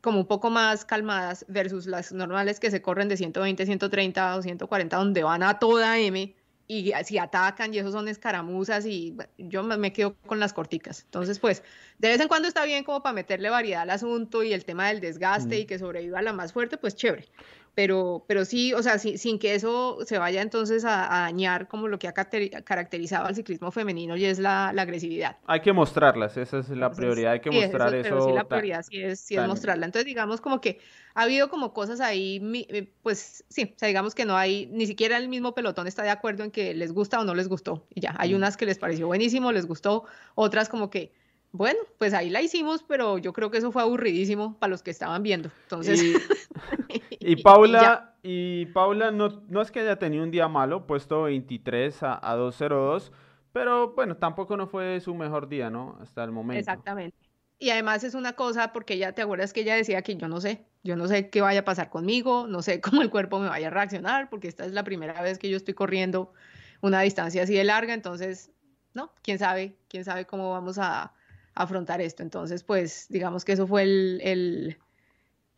como un poco más calmadas versus las normales que se corren de 120, 130 o 140, donde van a toda M y si atacan y esos son escaramuzas y yo me quedo con las corticas. Entonces, pues, de vez en cuando está bien como para meterle variedad al asunto y el tema del desgaste y que sobreviva la más fuerte, pues chévere pero, pero sí, o sea, sin que eso se vaya entonces a, dañar como lo que ha caracterizado al ciclismo femenino y es la, agresividad. Hay que mostrarlas, esa es la prioridad, hay que mostrar eso. Pero sí, la prioridad sí es, sí es mostrarla. Entonces, digamos como que ha habido como cosas ahí, eh, pues sí, o sea, digamos que no hay, ni siquiera el mismo pelotón está de acuerdo en que les gusta o no les gustó. Y ya, hay mm. unas que les pareció buenísimo, les gustó, otras como que bueno, pues ahí la hicimos, pero yo creo que eso fue aburridísimo para los que estaban viendo. Entonces. Y, Paula, y, Paula no, no, es que haya tenido un día malo, puesto 23 a, a 202, pero bueno, tampoco no fue su mejor día, ¿no? Hasta el momento. Exactamente. Y además es una cosa, porque ya te acuerdas que ella decía que yo no sé, yo no sé qué vaya a pasar conmigo, no sé cómo el cuerpo me vaya a reaccionar, porque esta es la primera vez que yo estoy corriendo una distancia así de larga, entonces, no, quién sabe, quién sabe cómo vamos a, afrontar esto. Entonces, pues digamos que eso fue el,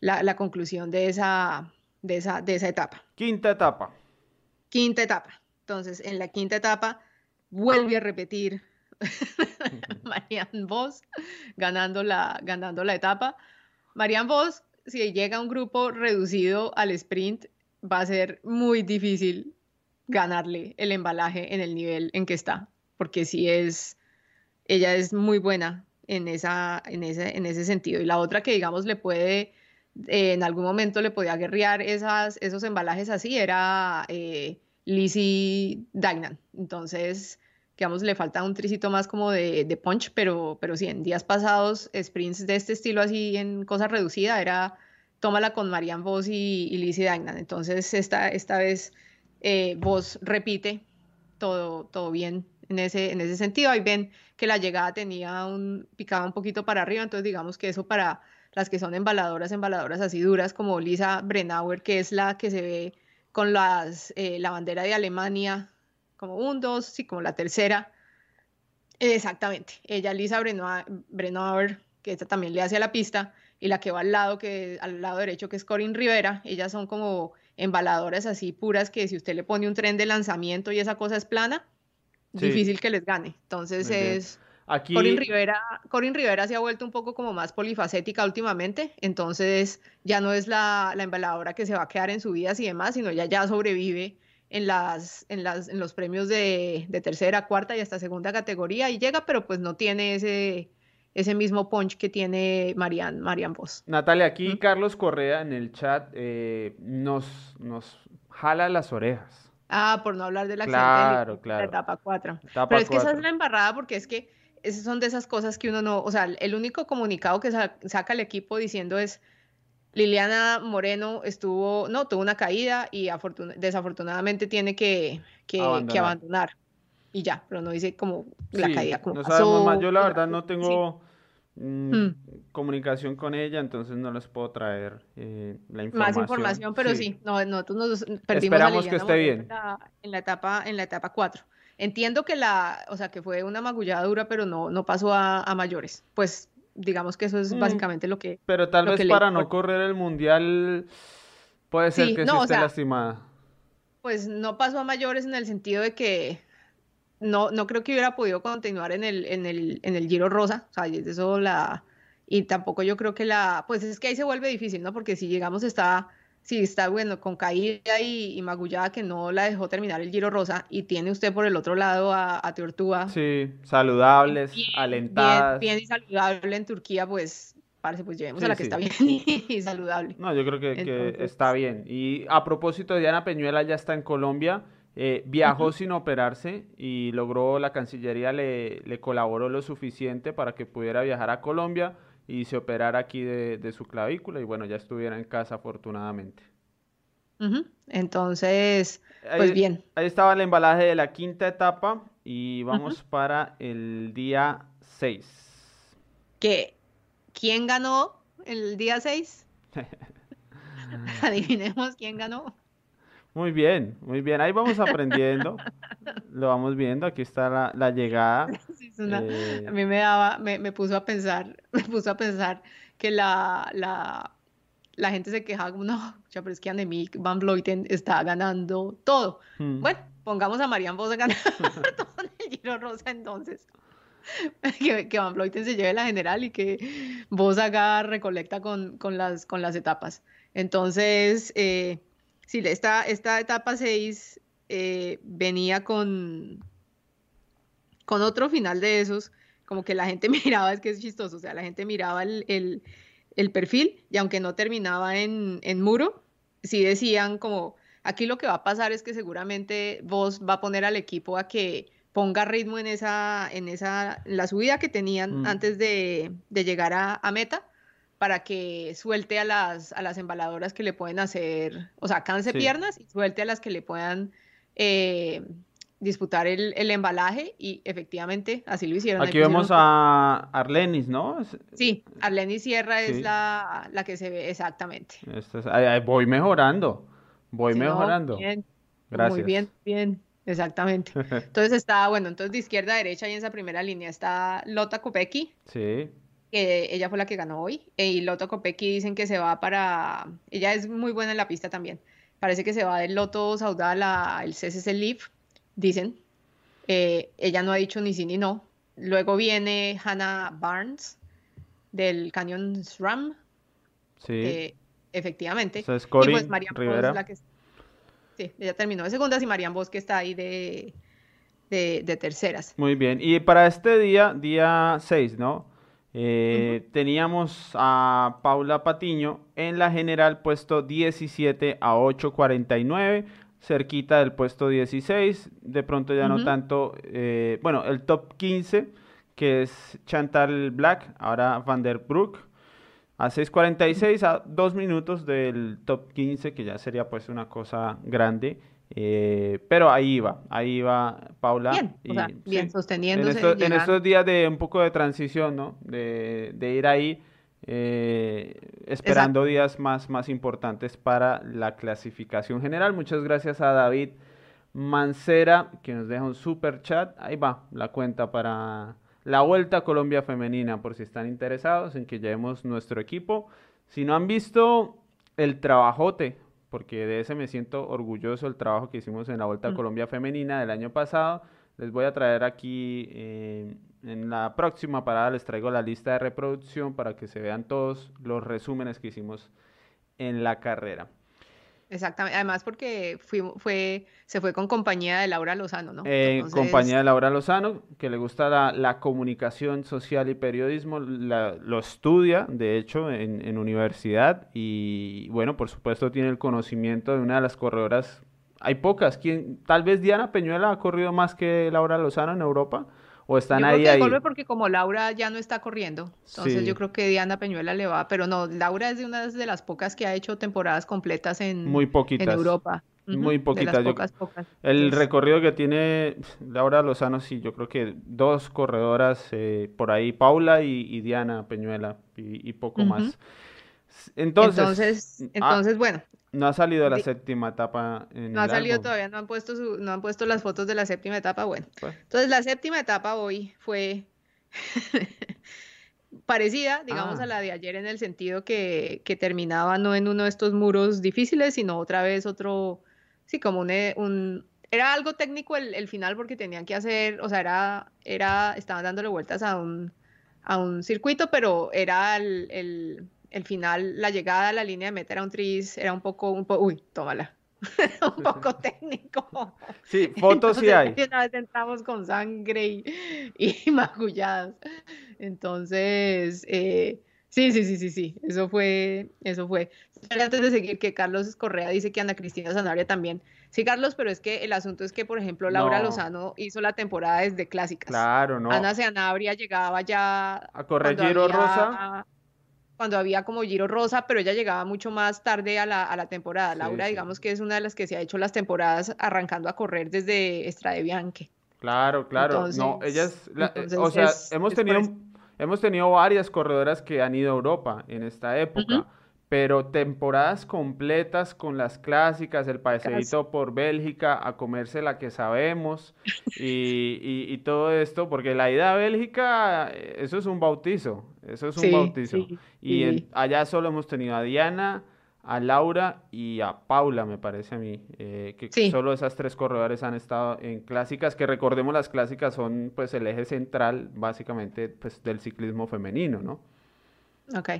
la, conclusión de esa, de, esa, de esa etapa. Quinta etapa. Quinta etapa. Entonces, en la quinta etapa vuelve a repetir Marianne Vos ganando la, ganando la etapa. Marianne Vos, si llega a un grupo reducido al sprint, va a ser muy difícil ganarle el embalaje en el nivel en que está, porque si es ella es muy buena en, esa, en, ese, en ese sentido. Y la otra que, digamos, le puede, eh, en algún momento le podía guerrear esas, esos embalajes así, era eh, Lizzie Dagnan. Entonces, digamos, le falta un tricito más como de, de, punch, pero, pero sí, en días pasados, sprints de este estilo así en cosa reducida, era tómala con Marianne Vos y, Lizzie Dagnan. Entonces, esta, esta vez eh, Vos repite todo, todo bien en ese, en ese sentido. Ahí ven que la llegada tenía un, picaba un poquito para arriba, entonces digamos que eso para las que son embaladoras, embaladoras así duras como Lisa Brennauer, que es la que se ve con las, eh, la bandera de Alemania, como un, dos, sí, como la tercera. Exactamente, ella Lisa Brennauer, que esta también le hace a la pista, y la que va al lado, que, al lado derecho, que es Corinne Rivera, ellas son como embaladoras así puras que si usted le pone un tren de lanzamiento y esa cosa es plana, difícil que les gane. Entonces es... Aquí... Corin Rivera, Corin Rivera se ha vuelto un poco como más polifacética últimamente, entonces ya no es la, la embaladora que se va a quedar en subidas y demás, sino ella ya sobrevive en, las, en, las, en los premios de, de, tercera, cuarta y hasta segunda categoría y llega, pero pues no tiene ese, ese mismo punch que tiene Marian, Marian Vos. Natalia, aquí Carlos Correa en el chat eh, nos, nos jala las orejas. Ah, por no hablar del accidente de la etapa 4. Pero es que esa es la embarrada porque es que esas son de esas cosas que uno no, o sea, el único comunicado que saca el equipo diciendo es Liliana Moreno estuvo, no, tuvo una caída y desafortunadamente tiene que, que, abandonar. Y ya, pero no dice como la caída. Como no sabemos más. Yo la verdad no tengo... Mm, hmm. comunicación con ella, entonces no les puedo traer eh, la información. Más información, pero sí, no, nosotros nos perdimos Esperamos que esté bien. En la, etapa en la etapa 4. Entiendo que la, o sea, que fue una magullada dura, pero no, no pasó a, mayores. Pues digamos que eso es mm. básicamente lo que. Pero tal vez para no correr el mundial puede ser que no, esté lastimada. Pues no pasó a mayores en el sentido de que no, no creo que hubiera podido continuar en el, en el, en el Giro Rosa, o sea, eso la, y tampoco yo creo que la, pues es que ahí se vuelve difícil, ¿no? Porque si llegamos está, si está, bueno, con caída y, magullada que no la dejó terminar el Giro Rosa, y tiene usted por el otro lado a, a Teortúa. Sí, saludables, alentadas. Bien, y saludable en Turquía, pues parece, pues llevemos a la que está bien y saludable. No, yo creo que, que, está bien. Y a propósito, Diana Peñuela ya está en Colombia Eh, viajó sin operarse y logró, la Cancillería le, le, colaboró lo suficiente para que pudiera viajar a Colombia y se operara aquí de, de su clavícula y bueno, ya estuviera en casa afortunadamente. Entonces, pues bien. Ahí estaba el embalaje de la quinta etapa y vamos para el día 6. ¿Qué? ¿Quién ganó el día 6? Adivinemos quién ganó. Muy bien, muy bien. Ahí vamos aprendiendo. Lo vamos viendo. Aquí está la, llegada. Eh, a mí me daba, me, me, puso a pensar, me puso a pensar que la, la, la gente se quejaba como, no, pero es que Annemiek van Vleuten está ganando todo. Hmm. Bueno, pongamos a Marian Vos a ganar todo en el Giro Rosa entonces. que, que, Van Vleuten se lleve la general y que Vos haga recolecta con, con, las, con las etapas. Entonces, eh, sí, esta, esta etapa 6 eh, venía con, con otro final de esos, como que la gente miraba, es que es chistoso, o sea, la gente miraba el, el, el perfil y aunque no terminaba en, en, muro, sí decían como, aquí lo que va a pasar es que seguramente vos va a poner al equipo a que ponga ritmo en esa, en esa, la subida que tenían mm. antes de, de llegar a, a, meta para que suelte a las, a las embaladoras que le pueden hacer, o sea, canse piernas y suelte a las que le puedan eh, disputar el, el, embalaje y efectivamente así lo hicieron. Aquí vemos a Arlenis, ¿no? Sí, Arlenis Sierra es la, la, que se ve exactamente. voy mejorando, voy mejorando. Gracias. Muy bien, bien, exactamente. Entonces está, bueno, entonces de izquierda a derecha y en esa primera línea está Lota Kopecki. Sí. Que ella fue la que ganó hoy. Y Lota Kopecki dicen que se va para... Ella es muy buena en la pista también. Parece que se va del Loto Saudal al CCC Leaf dicen. Eh, ella no ha dicho ni sí ni no. Luego viene Hannah Barnes del Canyon SRAM. Sí. Eh, efectivamente. y pues Marian Rivera. la que Sí, ella terminó de segundas y Marian Bosque está ahí de, de, terceras. Muy bien. Y para este día, día 6, ¿no? Eh, teníamos a Paula Patiño en la general puesto 17 a 8.49 cerquita del puesto 16, de pronto ya no tanto, eh, bueno, el top 15, que es Chantal Black, ahora Van der Broek, a 6.46, a dos minutos del top 15, que ya sería pues una cosa grande. Eh, pero ahí va, ahí va Paula. Bien, o sea, bien sosteniéndose. En, estos días de un poco de transición, ¿no? De, de ir ahí eh, esperando días más, más importantes para la clasificación general. Muchas gracias a David Mancera, que nos deja un super chat. Ahí va la cuenta para la Vuelta a Colombia Femenina, por si están interesados en que llevemos nuestro equipo. Si no han visto el trabajote, porque de ese me siento orgulloso, el trabajo que hicimos en la Vuelta a mm. Colombia Femenina del año pasado, les voy a traer aquí eh, en la próxima parada les traigo la lista de reproducción para que se vean todos los resúmenes que hicimos en la carrera. Exactamente, además porque fue, se fue con compañía de Laura Lozano, ¿no? Eh, compañía de Laura Lozano, que le gusta la, comunicación social y periodismo, lo estudia, de hecho, en, en, universidad y, bueno, por supuesto tiene el conocimiento de una de las corredoras, hay pocas, quien, tal vez Diana Peñuela ha corrido más que Laura Lozano en Europa, o están yo ahí, creo que porque como Laura ya no está corriendo, entonces yo creo que Diana Peñuela le va, pero no, Laura es de una de las pocas que ha hecho temporadas completas en, Muy poquitas. en Europa. Muy poquitas. pocas, pocas. El recorrido que tiene Laura Lozano, sí, yo creo que dos corredoras eh, por ahí, Paula y, Diana Peñuela, y, poco más. Entonces, entonces, ah, entonces bueno, no ha salido la séptima etapa. En no ha salido todavía, no han, puesto no han puesto las fotos de la séptima etapa. Bueno, pues. entonces la séptima etapa hoy fue parecida, digamos, a ah. la de ayer en el sentido que, que, terminaba no en uno de estos muros difíciles, sino otra vez otro, sí, como un, eh, un era algo técnico el, el, final porque tenían que hacer, o sea, era, era, estaban dándole vueltas a un, a un circuito, pero era el el final, la llegada a la línea de meta era un tris, era un poco, un poco, uy, tómala, un poco técnico. Sí, fotos sí hay. Una vez entramos con sangre y, y magulladas. Entonces, eh, Sí, sí, sí, sí, sí, eso fue, eso fue. Antes de seguir, que Carlos Correa dice que Ana Cristina Zanabria también. Sí, Carlos, pero es que el asunto es que, por ejemplo, Laura Lozano hizo la temporada desde clásicas. Claro, no. Ana Zanabria llegaba ya... A correr Giro Rosa. Cuando había como Giro Rosa, pero ella llegaba mucho más tarde a la, temporada. Laura, digamos que es una de las que se ha hecho las temporadas arrancando a correr desde Estrade Bianche. Claro, claro. no, ellas, o sea, hemos tenido... Hemos tenido varias corredoras que han ido a Europa en esta época, pero temporadas completas con las clásicas, el paseíto por Bélgica a comerse la que sabemos y, todo esto, porque la ida a Bélgica, eso es un bautizo, eso es un bautizo. y allá solo hemos tenido a Diana, a Laura y a Paula, me parece a mí, eh, que solo esas tres corredores han estado en clásicas, que recordemos las clásicas son pues el eje central básicamente pues del ciclismo femenino, ¿no? Ok.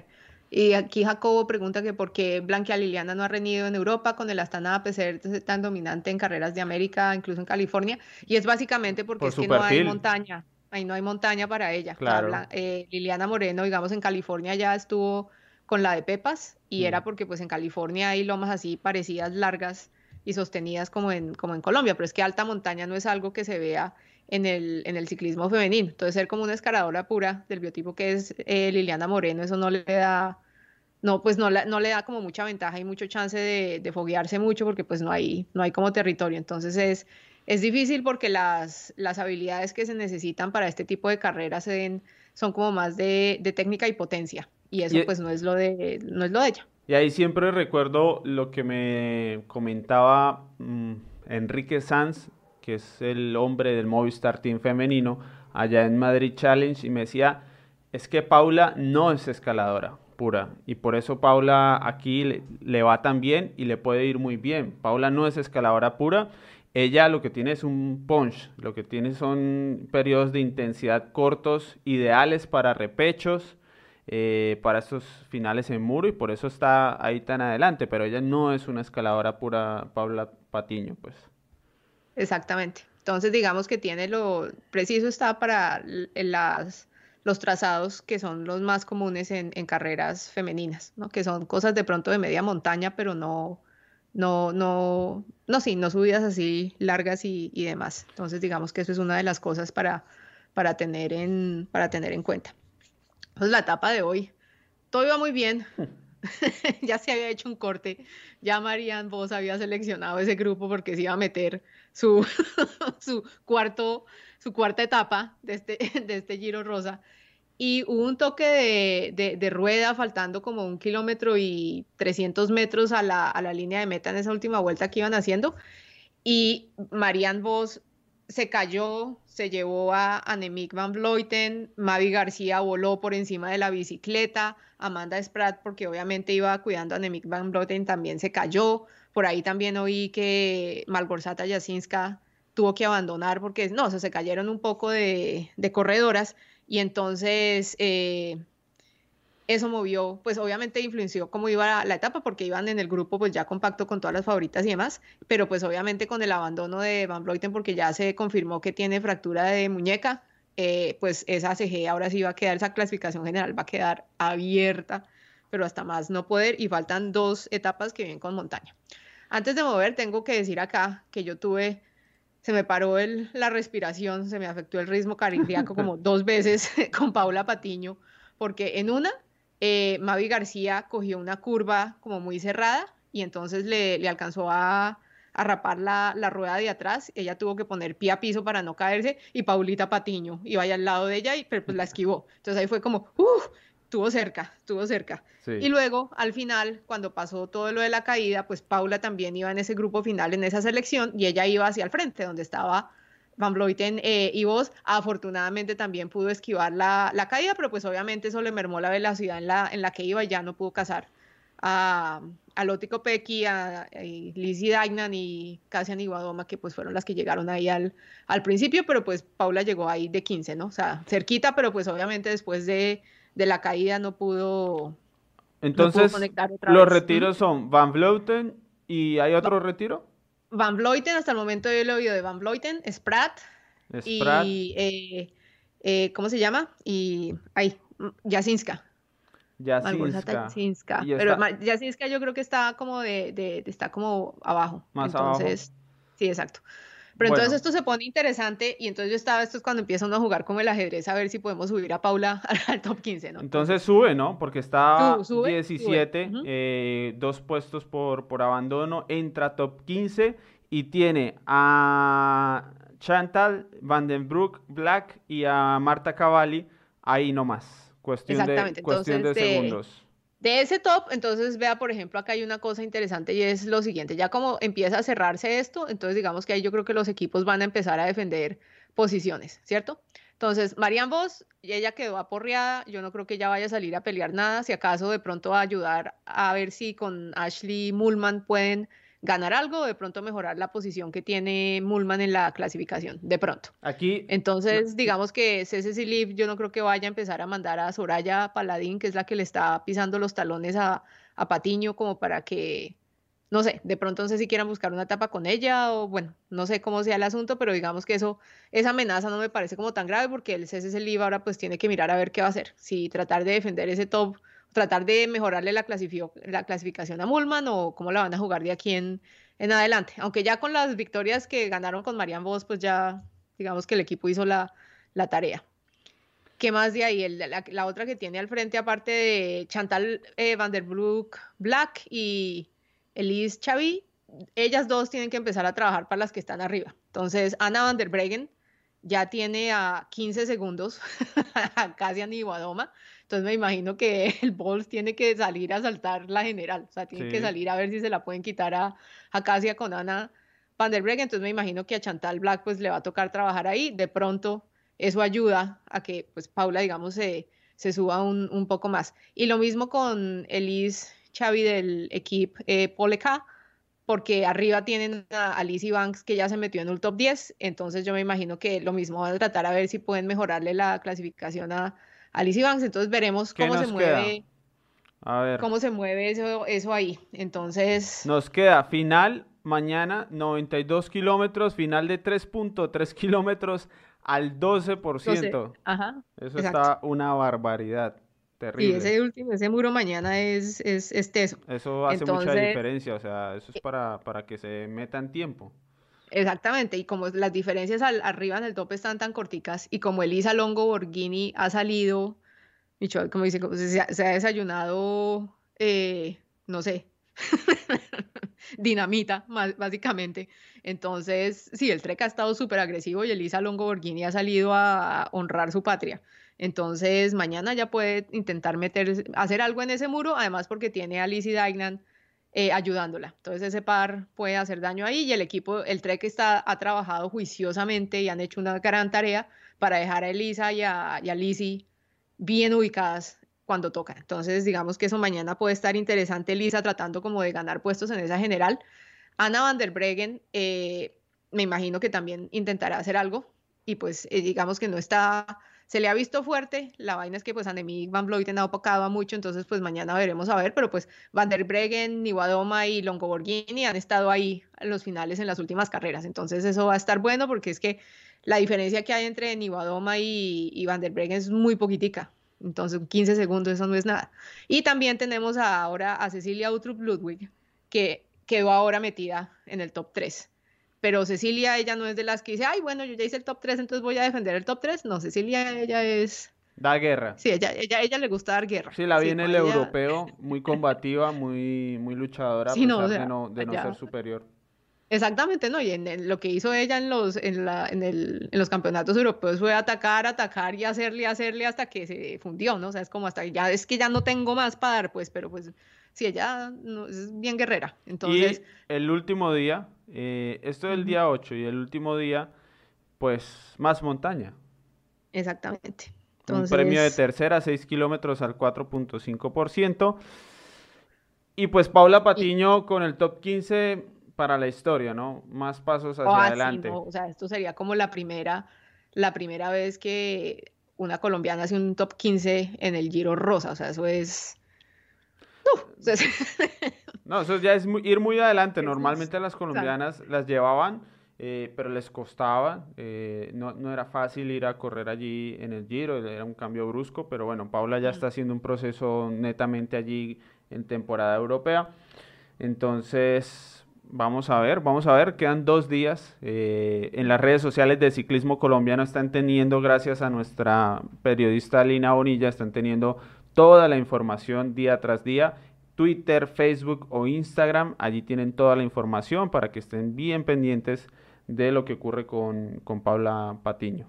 Y aquí Jacobo pregunta que por qué Blanquia Liliana no ha reñido en Europa con el Astana a pesar de ser tan dominante en carreras de América, incluso en California, y es básicamente porque es que no hay montaña, ahí no hay montaña para ella. Claro. Eh, Liliana Moreno, digamos, en California ya estuvo con la de Pepas y era mm. porque pues en California hay lomas así parecidas, largas y sostenidas como en, como en Colombia, pero es que alta montaña no es algo que se vea en el, en el ciclismo femenino. Entonces ser como una escaladora pura del biotipo que es eh, Liliana Moreno, eso no le da, no, pues no, no le da como mucha ventaja y mucho chance de, de, foguearse mucho porque pues no hay, no hay como territorio. Entonces es, es difícil porque las, las habilidades que se necesitan para este tipo de carreras son como más de, de técnica y potencia y eso pues no es lo de no es lo de ella. Y ahí siempre recuerdo lo que me comentaba mm, Enrique Sanz, que es el hombre del Movistar Team femenino, allá en Madrid Challenge, y me decía, es que Paula no es escaladora pura, y por eso Paula aquí le, va tan bien y le puede ir muy bien. Paula no es escaladora pura, ella lo que tiene es un punch, lo que tiene son periodos de intensidad cortos, ideales para repechos, eh, para estos finales en muro y por eso está ahí tan adelante, pero ella no es una escaladora pura Paula Patiño, pues. Exactamente. Entonces digamos que tiene lo preciso está para las, los trazados que son los más comunes en, carreras femeninas, ¿no? Que son cosas de pronto de media montaña, pero no, no, no, no, sí, no subidas así largas y, y demás. Entonces digamos que eso es una de las cosas para, para, tener, en, para tener en cuenta. Pues la etapa de hoy. Todo iba muy bien. ya se había hecho un corte. Ya Marianne Vos había seleccionado ese grupo porque se iba a meter su, su, cuarto, su cuarta etapa de este, de este Giro Rosa. Y hubo un toque de, de, rueda faltando como un kilómetro y 300 metros a la, a la, línea de meta en esa última vuelta que iban haciendo. Y Marianne Vos se cayó, se llevó a Annemiek van Vleuten, Mavi García voló por encima de la bicicleta, Amanda Spratt, porque obviamente iba cuidando a Annemiek van Vleuten, también se cayó. Por ahí también oí que Malgorzata Jasinska tuvo que abandonar porque no, se cayeron un poco de, de corredoras y entonces eh, eso movió, pues obviamente influenció cómo iba la, etapa porque iban en el grupo pues ya compacto con todas las favoritas y demás, pero pues obviamente con el abandono de Van Vleuten porque ya se confirmó que tiene fractura de muñeca, eh, pues esa CG ahora sí va a quedar, esa clasificación general va a quedar abierta, pero hasta más no poder y faltan dos etapas que vienen con montaña. Antes de mover tengo que decir acá que yo tuve se me paró el, la respiración, se me afectó el ritmo cardíaco como dos veces con Paula Patiño, porque en una eh, Mavi García cogió una curva como muy cerrada y entonces le, alcanzó a, rapar la, rueda de atrás. Ella tuvo que poner pie a piso para no caerse y Paulita Patiño iba ahí al lado de ella y pero pues la esquivó. Entonces ahí fue como, ¡uh! Estuvo cerca, estuvo cerca. Y luego, al final, cuando pasó todo lo de la caída, pues Paula también iba en ese grupo final, en esa selección, y ella iba hacia el frente, donde estaba Van Vleuten eh, y vos, afortunadamente también pudo esquivar la, caída, pero pues obviamente eso le mermó la velocidad en la, en la que iba y ya no pudo cazar a, a Lótico Pequi, a, a Lizzie Dagnan y Cassian Iguadoma, que pues fueron las que llegaron ahí al, al principio, pero pues Paula llegó ahí de 15, ¿no? O sea, cerquita, pero pues obviamente después de, la caída no pudo... Entonces, los retiros son Van Vleuten y ¿hay otro retiro? Van Vleuten, hasta el momento yo lo he oído de Van Vleuten, Spratt, y eh, eh, ¿cómo se llama? Y ahí, Jasinska. Jasinska. Pero Jasinska yo creo que está como de, está como abajo. Más entonces, Sí, exacto. Pero entonces esto se pone interesante y entonces yo estaba, esto es cuando empieza uno a jugar como el ajedrez a ver si podemos subir a Paula al top 15, ¿no? Entonces sube, ¿no? Porque está 17, eh, dos puestos por, por abandono, entra top 15 y tiene a Chantal, Vandenbroek, Black y a Marta Cavalli ahí nomás. Cuestión de, cuestión de segundos. De ese top, entonces vea, por ejemplo, acá hay una cosa interesante y es lo siguiente, ya como empieza a cerrarse esto, entonces digamos que ahí yo creo que los equipos van a empezar a defender posiciones, ¿cierto? Entonces, Marian Vos, ella quedó aporreada, yo no creo que ella vaya a salir a pelear nada, si acaso de pronto a ayudar a ver si con Ashley Mullman pueden ganar algo de pronto mejorar la posición que tiene Mullman en la clasificación, de pronto. Aquí. Entonces, digamos que CCC Leaf yo no creo que vaya a empezar a mandar a Soraya Paladín, que es la que le está pisando los talones a, a Patiño, como para que, no sé, de pronto no sé si quieran buscar una etapa con ella o bueno, no sé cómo sea el asunto, pero digamos que eso, esa amenaza no me parece como tan grave porque el CCC Leaf ahora pues tiene que mirar a ver qué va a hacer, si tratar de defender ese top tratar de mejorarle la, la clasificación a Mullman o cómo la van a jugar de aquí en, en adelante. Aunque ya con las victorias que ganaron con Marian Vos, pues ya digamos que el equipo hizo la, la tarea. ¿Qué más de ahí? la, otra que tiene al frente, aparte de Chantal eh, Van der Black y Elise Chavi, ellas dos tienen que empezar a trabajar para las que están arriba. Entonces, Ana Van der Breggen ya tiene a 15 segundos a Niwadoma. Entonces me imagino que el Bulls tiene que salir a saltar la general, o sea, tiene que salir a ver si se la pueden quitar a, a Casia con Ana Van der Breggen. Entonces me imagino que a Chantal Black pues le va a tocar trabajar ahí. De pronto eso ayuda a que pues Paula, digamos, se, se suba un, un poco más. Y lo mismo con Elise Xavi del equipo eh, Poleca porque arriba tienen a Alicia Banks que ya se metió en el top 10, entonces yo me imagino que lo mismo van a tratar a ver si pueden mejorarle la clasificación a Alicia Banks, entonces veremos cómo se mueve. A ver. Cómo se mueve eso, eso ahí. Entonces. Nos queda final mañana 92 kilómetros, final de 3.3 kilómetros al 12%. Ajá. Eso está una barbaridad. Terrible. Y ese último, ese muro mañana es, es, es teso. Eso hace mucha diferencia, o sea, eso es para, para que se meta en tiempo. Exactamente, y como las diferencias arriba en el tope están tan corticas, y como Elisa Longo Borghini ha salido, como dice, se, ha, desayunado, eh, no sé, dinamita, básicamente. Entonces, sí, el Trek ha estado súper agresivo y Elisa Longo Borghini ha salido a honrar su patria. Entonces, mañana ya puede intentar meter, hacer algo en ese muro, además porque tiene a Lizzie Daignan eh, ayudándola. Entonces, ese par puede hacer daño ahí y el equipo, el Trek está, ha trabajado juiciosamente y han hecho una gran tarea para dejar a Elisa y a, Lizzie bien ubicadas cuando toca. Entonces, digamos que eso mañana puede estar interesante, Elisa tratando como de ganar puestos en esa general. Ana van der Breggen, eh, me imagino que también intentará hacer algo y pues eh, digamos que no está se le ha visto fuerte. La vaina es que pues Annemiek Van Vleuten ha opacado mucho, entonces pues mañana veremos a ver, pero pues Van der Breggen, Niwadoma y Longoborghini han estado ahí en los finales en las últimas carreras, entonces eso va a estar bueno porque es que la diferencia que hay entre Niwadoma y, y Van der Breggen es muy poquitica. Entonces, 15 segundos, eso no es nada. Y también tenemos ahora a Cecilia Utrup Ludwig, que quedó ahora metida en el top 3 pero Cecilia, ella no es de las que dice, ay, bueno, yo ya hice el top 3, entonces voy a defender el top 3. No, Cecilia, ella es... Da guerra. Sí, ella, ella, ella le gusta dar guerra. Sí, la vi en el europeo, muy combativa, muy, muy luchadora, a pesar de, no, de no ser superior. Exactamente, ¿no? Y en, lo que hizo ella en los, en, la, en, el, en los campeonatos europeos fue atacar, atacar y hacerle, hacerle hasta que se fundió, ¿no? O sea, es como hasta ya, es que ya no tengo más para dar, pues, pero pues sí, ella es bien guerrera. Entonces... Y el último día, eh, esto es el día 8 y el último día, pues más montaña. Exactamente. Un premio de tercera, 6 kilómetros al 4.5%. Y pues Paula Patiño con el top 15 para la historia, ¿no? Más pasos hacia ah, adelante. O sea, esto sería como la primera, la primera vez que una colombiana hace un top 15 en el Giro Rosa. O sea, eso es no, eso ya es ir muy adelante. Normalmente las colombianas las llevaban eh, pero les costaba, eh, no, no, era fácil ir a correr allí en el Giro, era un cambio brusco, pero bueno, Paula ya está haciendo un proceso netamente allí en temporada europea. Entonces, vamos a ver, vamos a ver, quedan dos días. Eh, en las redes sociales de ciclismo colombiano están teniendo, gracias a nuestra periodista Lina Bonilla, están teniendo toda la información día tras día. Twitter, Facebook o Instagram, allí tienen toda la información para que estén bien pendientes de lo que ocurre con, con Paula Patiño.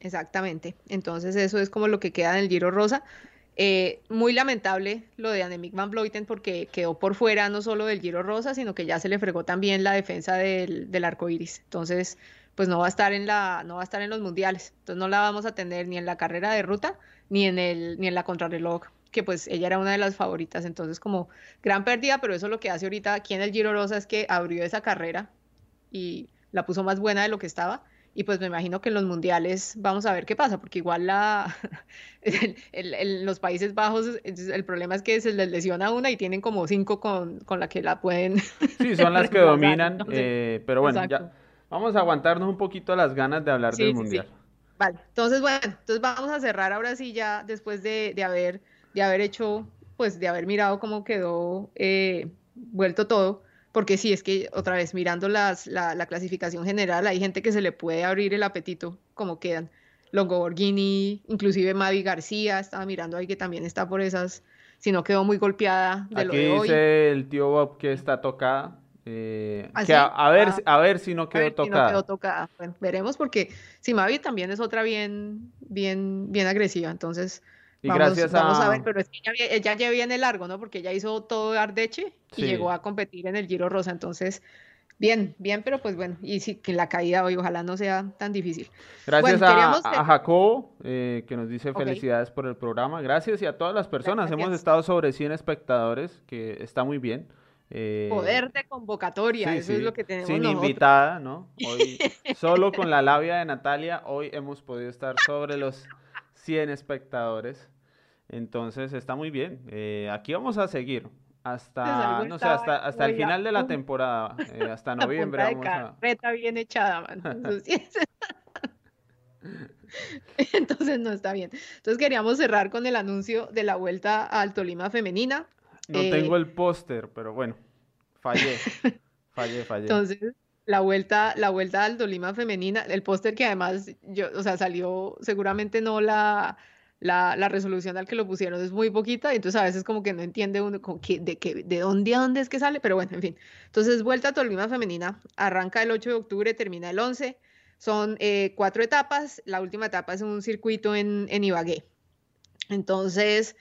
Exactamente. Entonces eso es como lo que queda en el Giro Rosa. Eh, muy lamentable lo de Annemiek van Vleuten porque quedó por fuera no solo del Giro Rosa, sino que ya se le fregó también la defensa del, del arco iris. Entonces, pues no va a estar en la, no va a estar en los mundiales. Entonces no la vamos a tener ni en la carrera de ruta, ni en el, ni en la contrarreloj, que pues ella era una de las favoritas. Entonces, como gran pérdida, pero eso lo que hace ahorita aquí en el Giro Rosa es que abrió esa carrera y la puso más buena de lo que estaba y pues me imagino que en los mundiales vamos a ver qué pasa, porque igual la en los Países Bajos el problema es que se les lesiona una y tienen como cinco con, con la que la pueden. Sí, son las que dominan, eh, pero bueno, ya vamos a aguantarnos un poquito las ganas de hablar del mundial. Vale, entonces bueno, entonces vamos a cerrar ahora sí ya después de, de haber de haber hecho, pues de haber mirado cómo quedó eh, vuelto todo porque sí, es que otra vez mirando las, la, clasificación general, hay gente que se le puede abrir el apetito, como quedan. Longo Borghini, inclusive Mavi García, estaba mirando ahí que también está por esas, si no quedó muy golpeada de Aquí dice el tío Bob que está tocada. Eh, ¿Ah, que a, ver, ah. a ver si no quedó tocada. tocada. veremos porque si Mavi también es otra bien, bien, bien agresiva, entonces y vamos, gracias a... Vamos a ver, pero es que ella, ya viene largo, ¿no? Porque ella hizo todo Ardeche y llegó a competir en el Giro Rosa, entonces... Bien, bien, pero pues bueno, y sí, que la caída hoy ojalá no sea tan difícil. Gracias a, a, Jacobo, eh, que nos dice felicidades por el programa. Gracias y a todas las personas. Hemos estado sobre 100 espectadores, que está muy bien. Eh, Poder de convocatoria, eso es lo que tenemos. Sin invitada, ¿no? Hoy, solo con la labia de Natalia, hoy hemos podido estar sobre los 100 espectadores. Entonces está muy bien. Eh, aquí vamos a seguir hasta, no sé, hasta, hasta el final de la temporada, eh, hasta noviembre. vamos a... bien echada, Entonces no está bien. Entonces queríamos cerrar con el anuncio de la vuelta al Tolima femenina. No tengo eh, el póster, pero bueno, fallé. fallé, fallé. Entonces, la vuelta, la vuelta al Tolima femenina, el póster que además yo, o sea, salió seguramente no la la, la, resolución al que lo pusieron es muy poquita, y entonces a veces como que no entiende uno de, que, de dónde a dónde es que sale, pero bueno, en fin. Entonces, Vuelta a Tolima Femenina arranca el 8 de octubre, termina el 11. Son eh, cuatro etapas, la última etapa es un circuito en, en Ibagué. Entonces,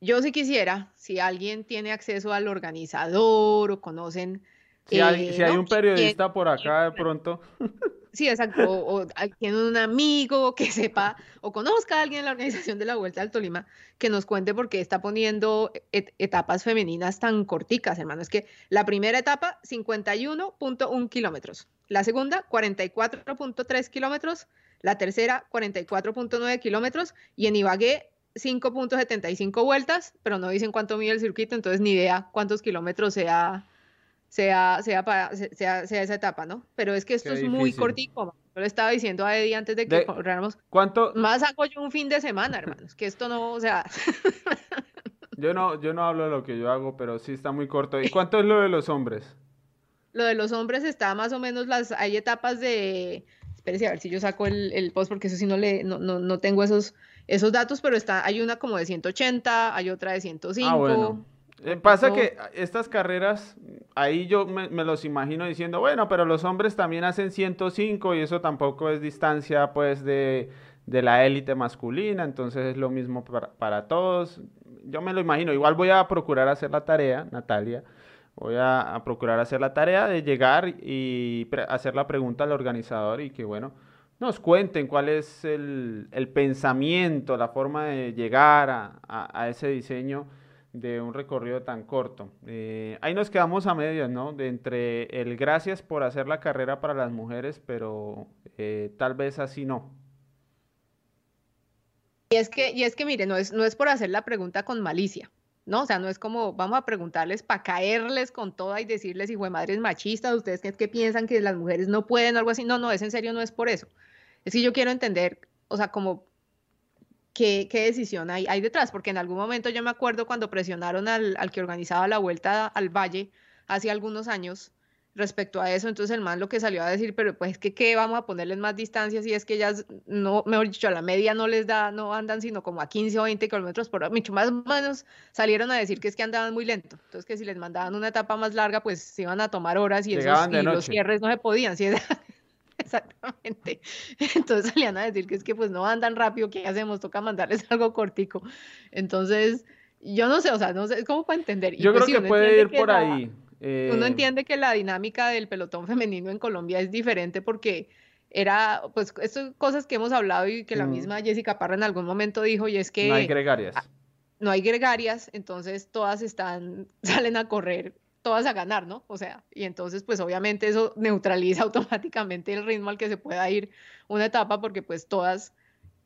yo sí quisiera, si alguien tiene acceso al organizador o conocen... Si hay, si hay eh, un periodista por acá de pronto. Sí, exacto. O, tiene un amigo que sepa o conozca a alguien en la organización de la Vuelta al Tolima que nos cuente por qué está poniendo etapas femeninas tan corticas, hermano. Es que la primera etapa, 51.1 kilómetros. La segunda, 44.3 kilómetros. La tercera, 44.9 kilómetros. Y en Ibagué, 5.75 vueltas, pero no dicen cuánto mide el circuito, entonces ni idea cuántos kilómetros sea sea, sea, para, sea, sea esa etapa, ¿no? Pero es que esto es muy cortico. Yo le estaba diciendo a Eddie antes de que corramos. ¿Cuánto? Más hago yo un fin de semana, hermanos, que esto no, o sea. yo no, yo no hablo de lo que yo hago, pero sí está muy corto. ¿Y cuánto es lo de los hombres? Lo de los hombres está más o menos las, hay etapas de, espérese a ver si yo saco el, el post, porque eso sí no le, no, no, no tengo esos, esos datos, pero está, hay una como de 180, hay otra de 105. Ah, bueno. Eh, pasa que estas carreras, ahí yo me, los imagino diciendo, bueno, pero los hombres también hacen 105 y eso tampoco es distancia pues de, la élite masculina, entonces es lo mismo para, todos. Yo me lo imagino, igual voy a procurar hacer la tarea, Natalia, voy a, procurar hacer la tarea de llegar y hacer la pregunta al organizador y que bueno, nos cuenten cuál es el, pensamiento, la forma de llegar a, ese diseño de un recorrido tan corto. Eh, ahí nos quedamos a medias, ¿no? De entre el gracias por hacer la carrera para las mujeres, pero eh, tal vez así no. Y es que, y es que mire, no es, no es por hacer la pregunta con malicia, ¿no? O sea, no es como vamos a preguntarles para caerles con toda y decirles, hijo de madres machistas, ustedes qué, qué piensan que las mujeres no pueden o algo así. No, no, es en serio, no es por eso. Es que yo quiero entender, o sea, como qué, qué decisión hay, hay detrás, porque en algún momento yo me acuerdo cuando presionaron al, al que organizaba la vuelta al Valle hace algunos años, respecto a eso. Entonces el man lo que salió a decir, pero pues que qué vamos a ponerles más distancias y es que ellas no, mejor dicho, a la media no les da, no andan sino como a 15 o 20 kilómetros por hora, mucho más o menos salieron a decir que es que andaban muy lento. Entonces que si les mandaban una etapa más larga, pues se iban a tomar horas y, esos, y los cierres no se podían. ¿sí? Exactamente. Entonces salían a decir que es que pues no andan rápido, ¿qué hacemos? Toca mandarles algo cortico. Entonces, yo no sé, o sea, no sé, ¿cómo para entender? Yo creo que puede ir por ahí. Uno eh, entiende que la dinámica del pelotón femenino en Colombia es diferente porque era, pues, estas cosas que hemos hablado y que la misma Jessica Parra en algún momento dijo, y es que... No hay gregarias. No hay gregarias, entonces todas están, salen a correr, todas a ganar, ¿no? O sea, y entonces, pues, obviamente eso neutraliza automáticamente el ritmo al que se pueda ir una etapa porque, pues, todas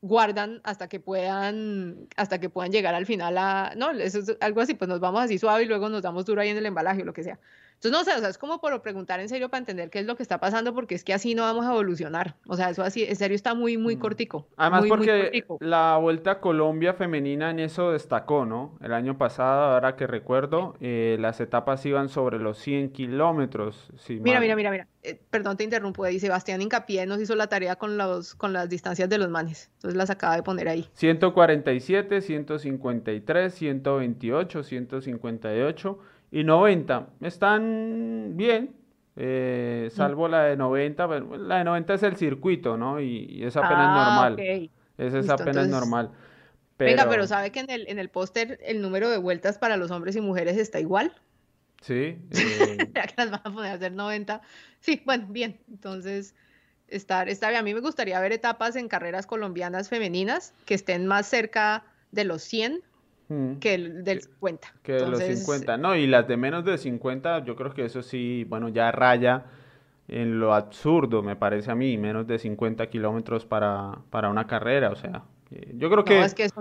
guardan hasta que puedan hasta que puedan llegar al final a no eso es algo así pues nos vamos así suave y luego nos damos duro ahí en el embalaje o lo que sea entonces, no sé, o sea, es como por preguntar en serio para entender qué es lo que está pasando, porque es que así no vamos a evolucionar. O sea, eso así, en serio está muy, muy mm. cortico. Además, porque la Vuelta a Colombia femenina en eso destacó, ¿no? El año pasado, ahora que recuerdo, eh, las etapas iban sobre los 100 kilómetros. mira, mira, mira, mira, eh, perdón, te interrumpo, ahí Sebastián Incapié nos hizo la tarea con, los, con las distancias de los manes. Entonces las acaba de poner ahí. 147, 153, 128, 158 y 90 están bien, eh, mm. salvo la de 90, la de 90 es el circuito, ¿no? Y, es apenas ah, normal. Ese es apenas normal. Venga, pero ¿sabe que en el, en el póster el número de vueltas para los hombres y mujeres está igual? Sí. Eh... que las van a poner a hacer 90. Sí, bueno, bien. Entonces, estar, está bien. A mí me gustaría ver etapas en carreras colombianas femeninas que estén más cerca de los 100 Mm. que el del 50. Que de los 50, no, y las de menos de 50, yo creo que eso sí, bueno, ya raya en lo absurdo, me parece a mí, menos de 50 kilómetros para, para una carrera, o sea, yo creo que,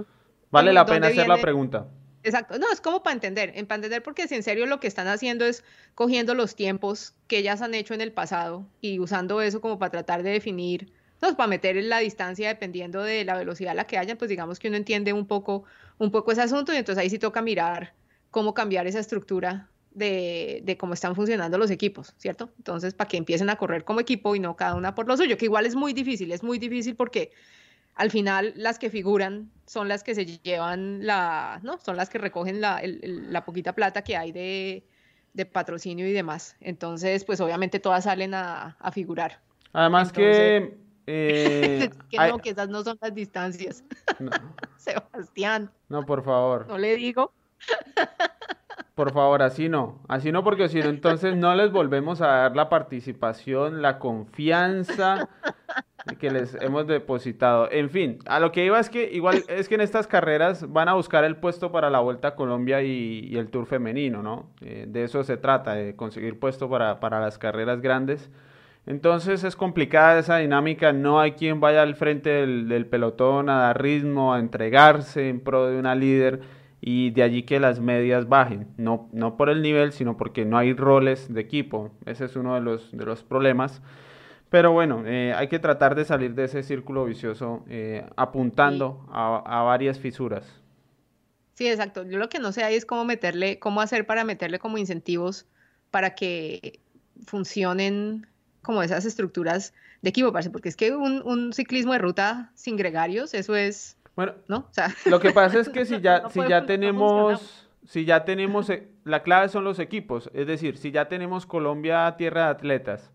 vale la pena hacer la pregunta. Exacto, no, es como para entender, para entender porque si en serio lo que están haciendo es cogiendo los tiempos que ellas han hecho en el pasado y usando eso como para tratar de definir entonces, para meter en la distancia dependiendo de la velocidad a la que hayan, pues digamos que uno entiende un poco, un poco ese asunto y entonces ahí sí toca mirar cómo cambiar esa estructura de, de, cómo están funcionando los equipos, ¿cierto? Entonces, para que empiecen a correr como equipo y no cada una por lo suyo, que igual es muy difícil, es muy difícil porque al final las que figuran son las que se llevan la, ¿no? Son las que recogen la, la poquita plata que hay de, de, patrocinio y demás. Entonces, pues obviamente todas salen a, a figurar. Además que eh, que no, que esas no son las distancias. Sebastián. No, por favor. No le digo. Por favor, así no. Así no, porque si no, entonces no les volvemos a dar la participación, la confianza que les hemos depositado. En fin, a lo que iba es que igual es que en estas carreras van a buscar el puesto para la Vuelta a Colombia y, el Tour femenino, ¿no? Eh, de eso se trata, de conseguir puesto para, para las carreras grandes. Entonces es complicada esa dinámica, no hay quien vaya al frente del, pelotón a dar ritmo, a entregarse en pro de una líder y de allí que las medias bajen, no, no por el nivel, sino porque no hay roles de equipo, ese es uno de los, de los problemas. Pero bueno, eh, hay que tratar de salir de ese círculo vicioso eh, apuntando a, a, varias fisuras. Sí, exacto. Yo lo que no sé ahí es cómo meterle, cómo hacer para meterle como incentivos para que funcionen como esas estructuras de equipo, porque es que un, ciclismo de ruta sin gregarios, eso es, bueno, ¿no? lo que pasa es que si ya, si ya tenemos, si ya tenemos, eh, la clave son los equipos, es decir, si ya tenemos Colombia Tierra de Atletas,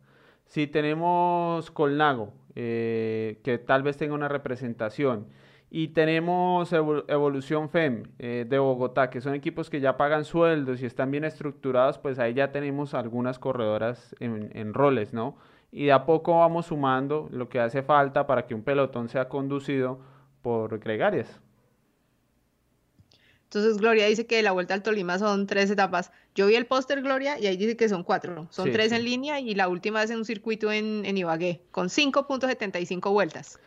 si tenemos Colnago, eh, que tal vez tenga una representación, y tenemos Evolución FEM eh, de Bogotá, que son equipos que ya pagan sueldos y están bien estructurados, pues ahí ya tenemos algunas corredoras en, roles, ¿no? Y de a poco vamos sumando lo que hace falta para que un pelotón sea conducido por gregarias. Entonces Gloria dice que la Vuelta al Tolima son tres etapas. Yo vi el póster Gloria y ahí dice que son cuatro. Son tres en línea y la última es en un circuito en, en Ibagué, con 5.75 vueltas.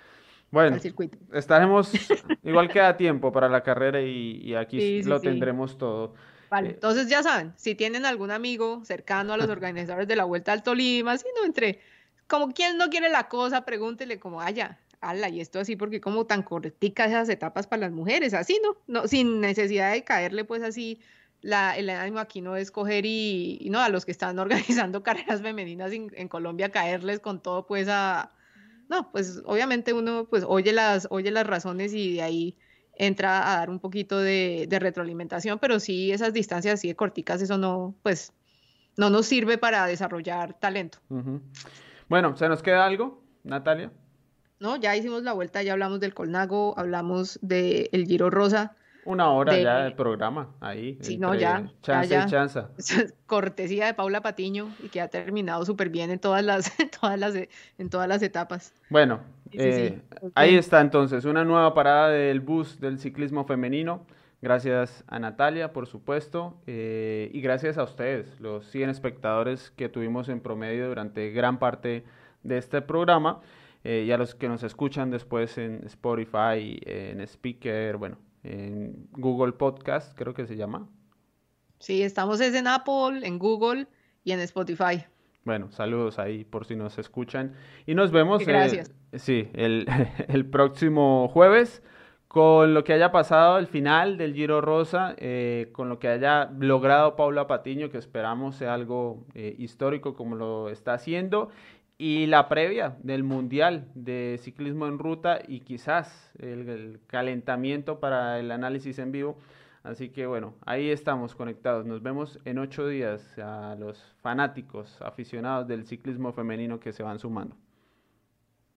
Bueno, circuito. Estaremos, igual queda tiempo para la carrera y, aquí lo tendremos todo. Vale, eh, entonces ya saben, si tienen algún amigo cercano a los organizadores de la Vuelta al Tolima, si no entre, como quien no quiere la cosa, pregúntele como, haya, ala, y esto así, porque como tan corticas esas etapas para las mujeres, así, ¿no? no sin necesidad de caerle pues así la, el ánimo aquí no es coger y, no a los que están organizando carreras femeninas en, Colombia caerles con todo pues a no pues obviamente uno pues oye las oye las razones y de ahí entra a dar un poquito de, retroalimentación pero sí esas distancias así de corticas eso no pues no nos sirve para desarrollar talento. Bueno se nos queda algo Natalia no ya hicimos la vuelta ya hablamos del Colnago hablamos del Giro Rosa una hora ya de programa ahí. Sí, no, ya. Chance y chanza. Cortesía de Paula Patiño y que ha terminado súper bien en todas las, todas las, en todas las etapas. Bueno, eh, ahí está entonces, una nueva parada del bus del ciclismo femenino. Gracias a Natalia, por supuesto, eh, y gracias a ustedes, los 100 espectadores que tuvimos en promedio durante gran parte de este programa, eh, y a los que nos escuchan después en Spotify, en Speaker, bueno, en Google Podcast, creo que se llama. Sí, estamos en Apple, en Google y en Spotify. Bueno, saludos ahí por si nos escuchan. Y nos vemos Gracias. sí, el, el, próximo jueves con lo que haya pasado al final del Giro Rosa, eh, con lo que haya logrado Paula Patiño, que esperamos sea algo eh, histórico como lo está haciendo, y la previa del Mundial de Ciclismo en Ruta y quizás el, calentamiento para el análisis en vivo. Así que bueno, ahí estamos conectados. Nos vemos en ocho días a los fanáticos, aficionados del ciclismo femenino que se van sumando.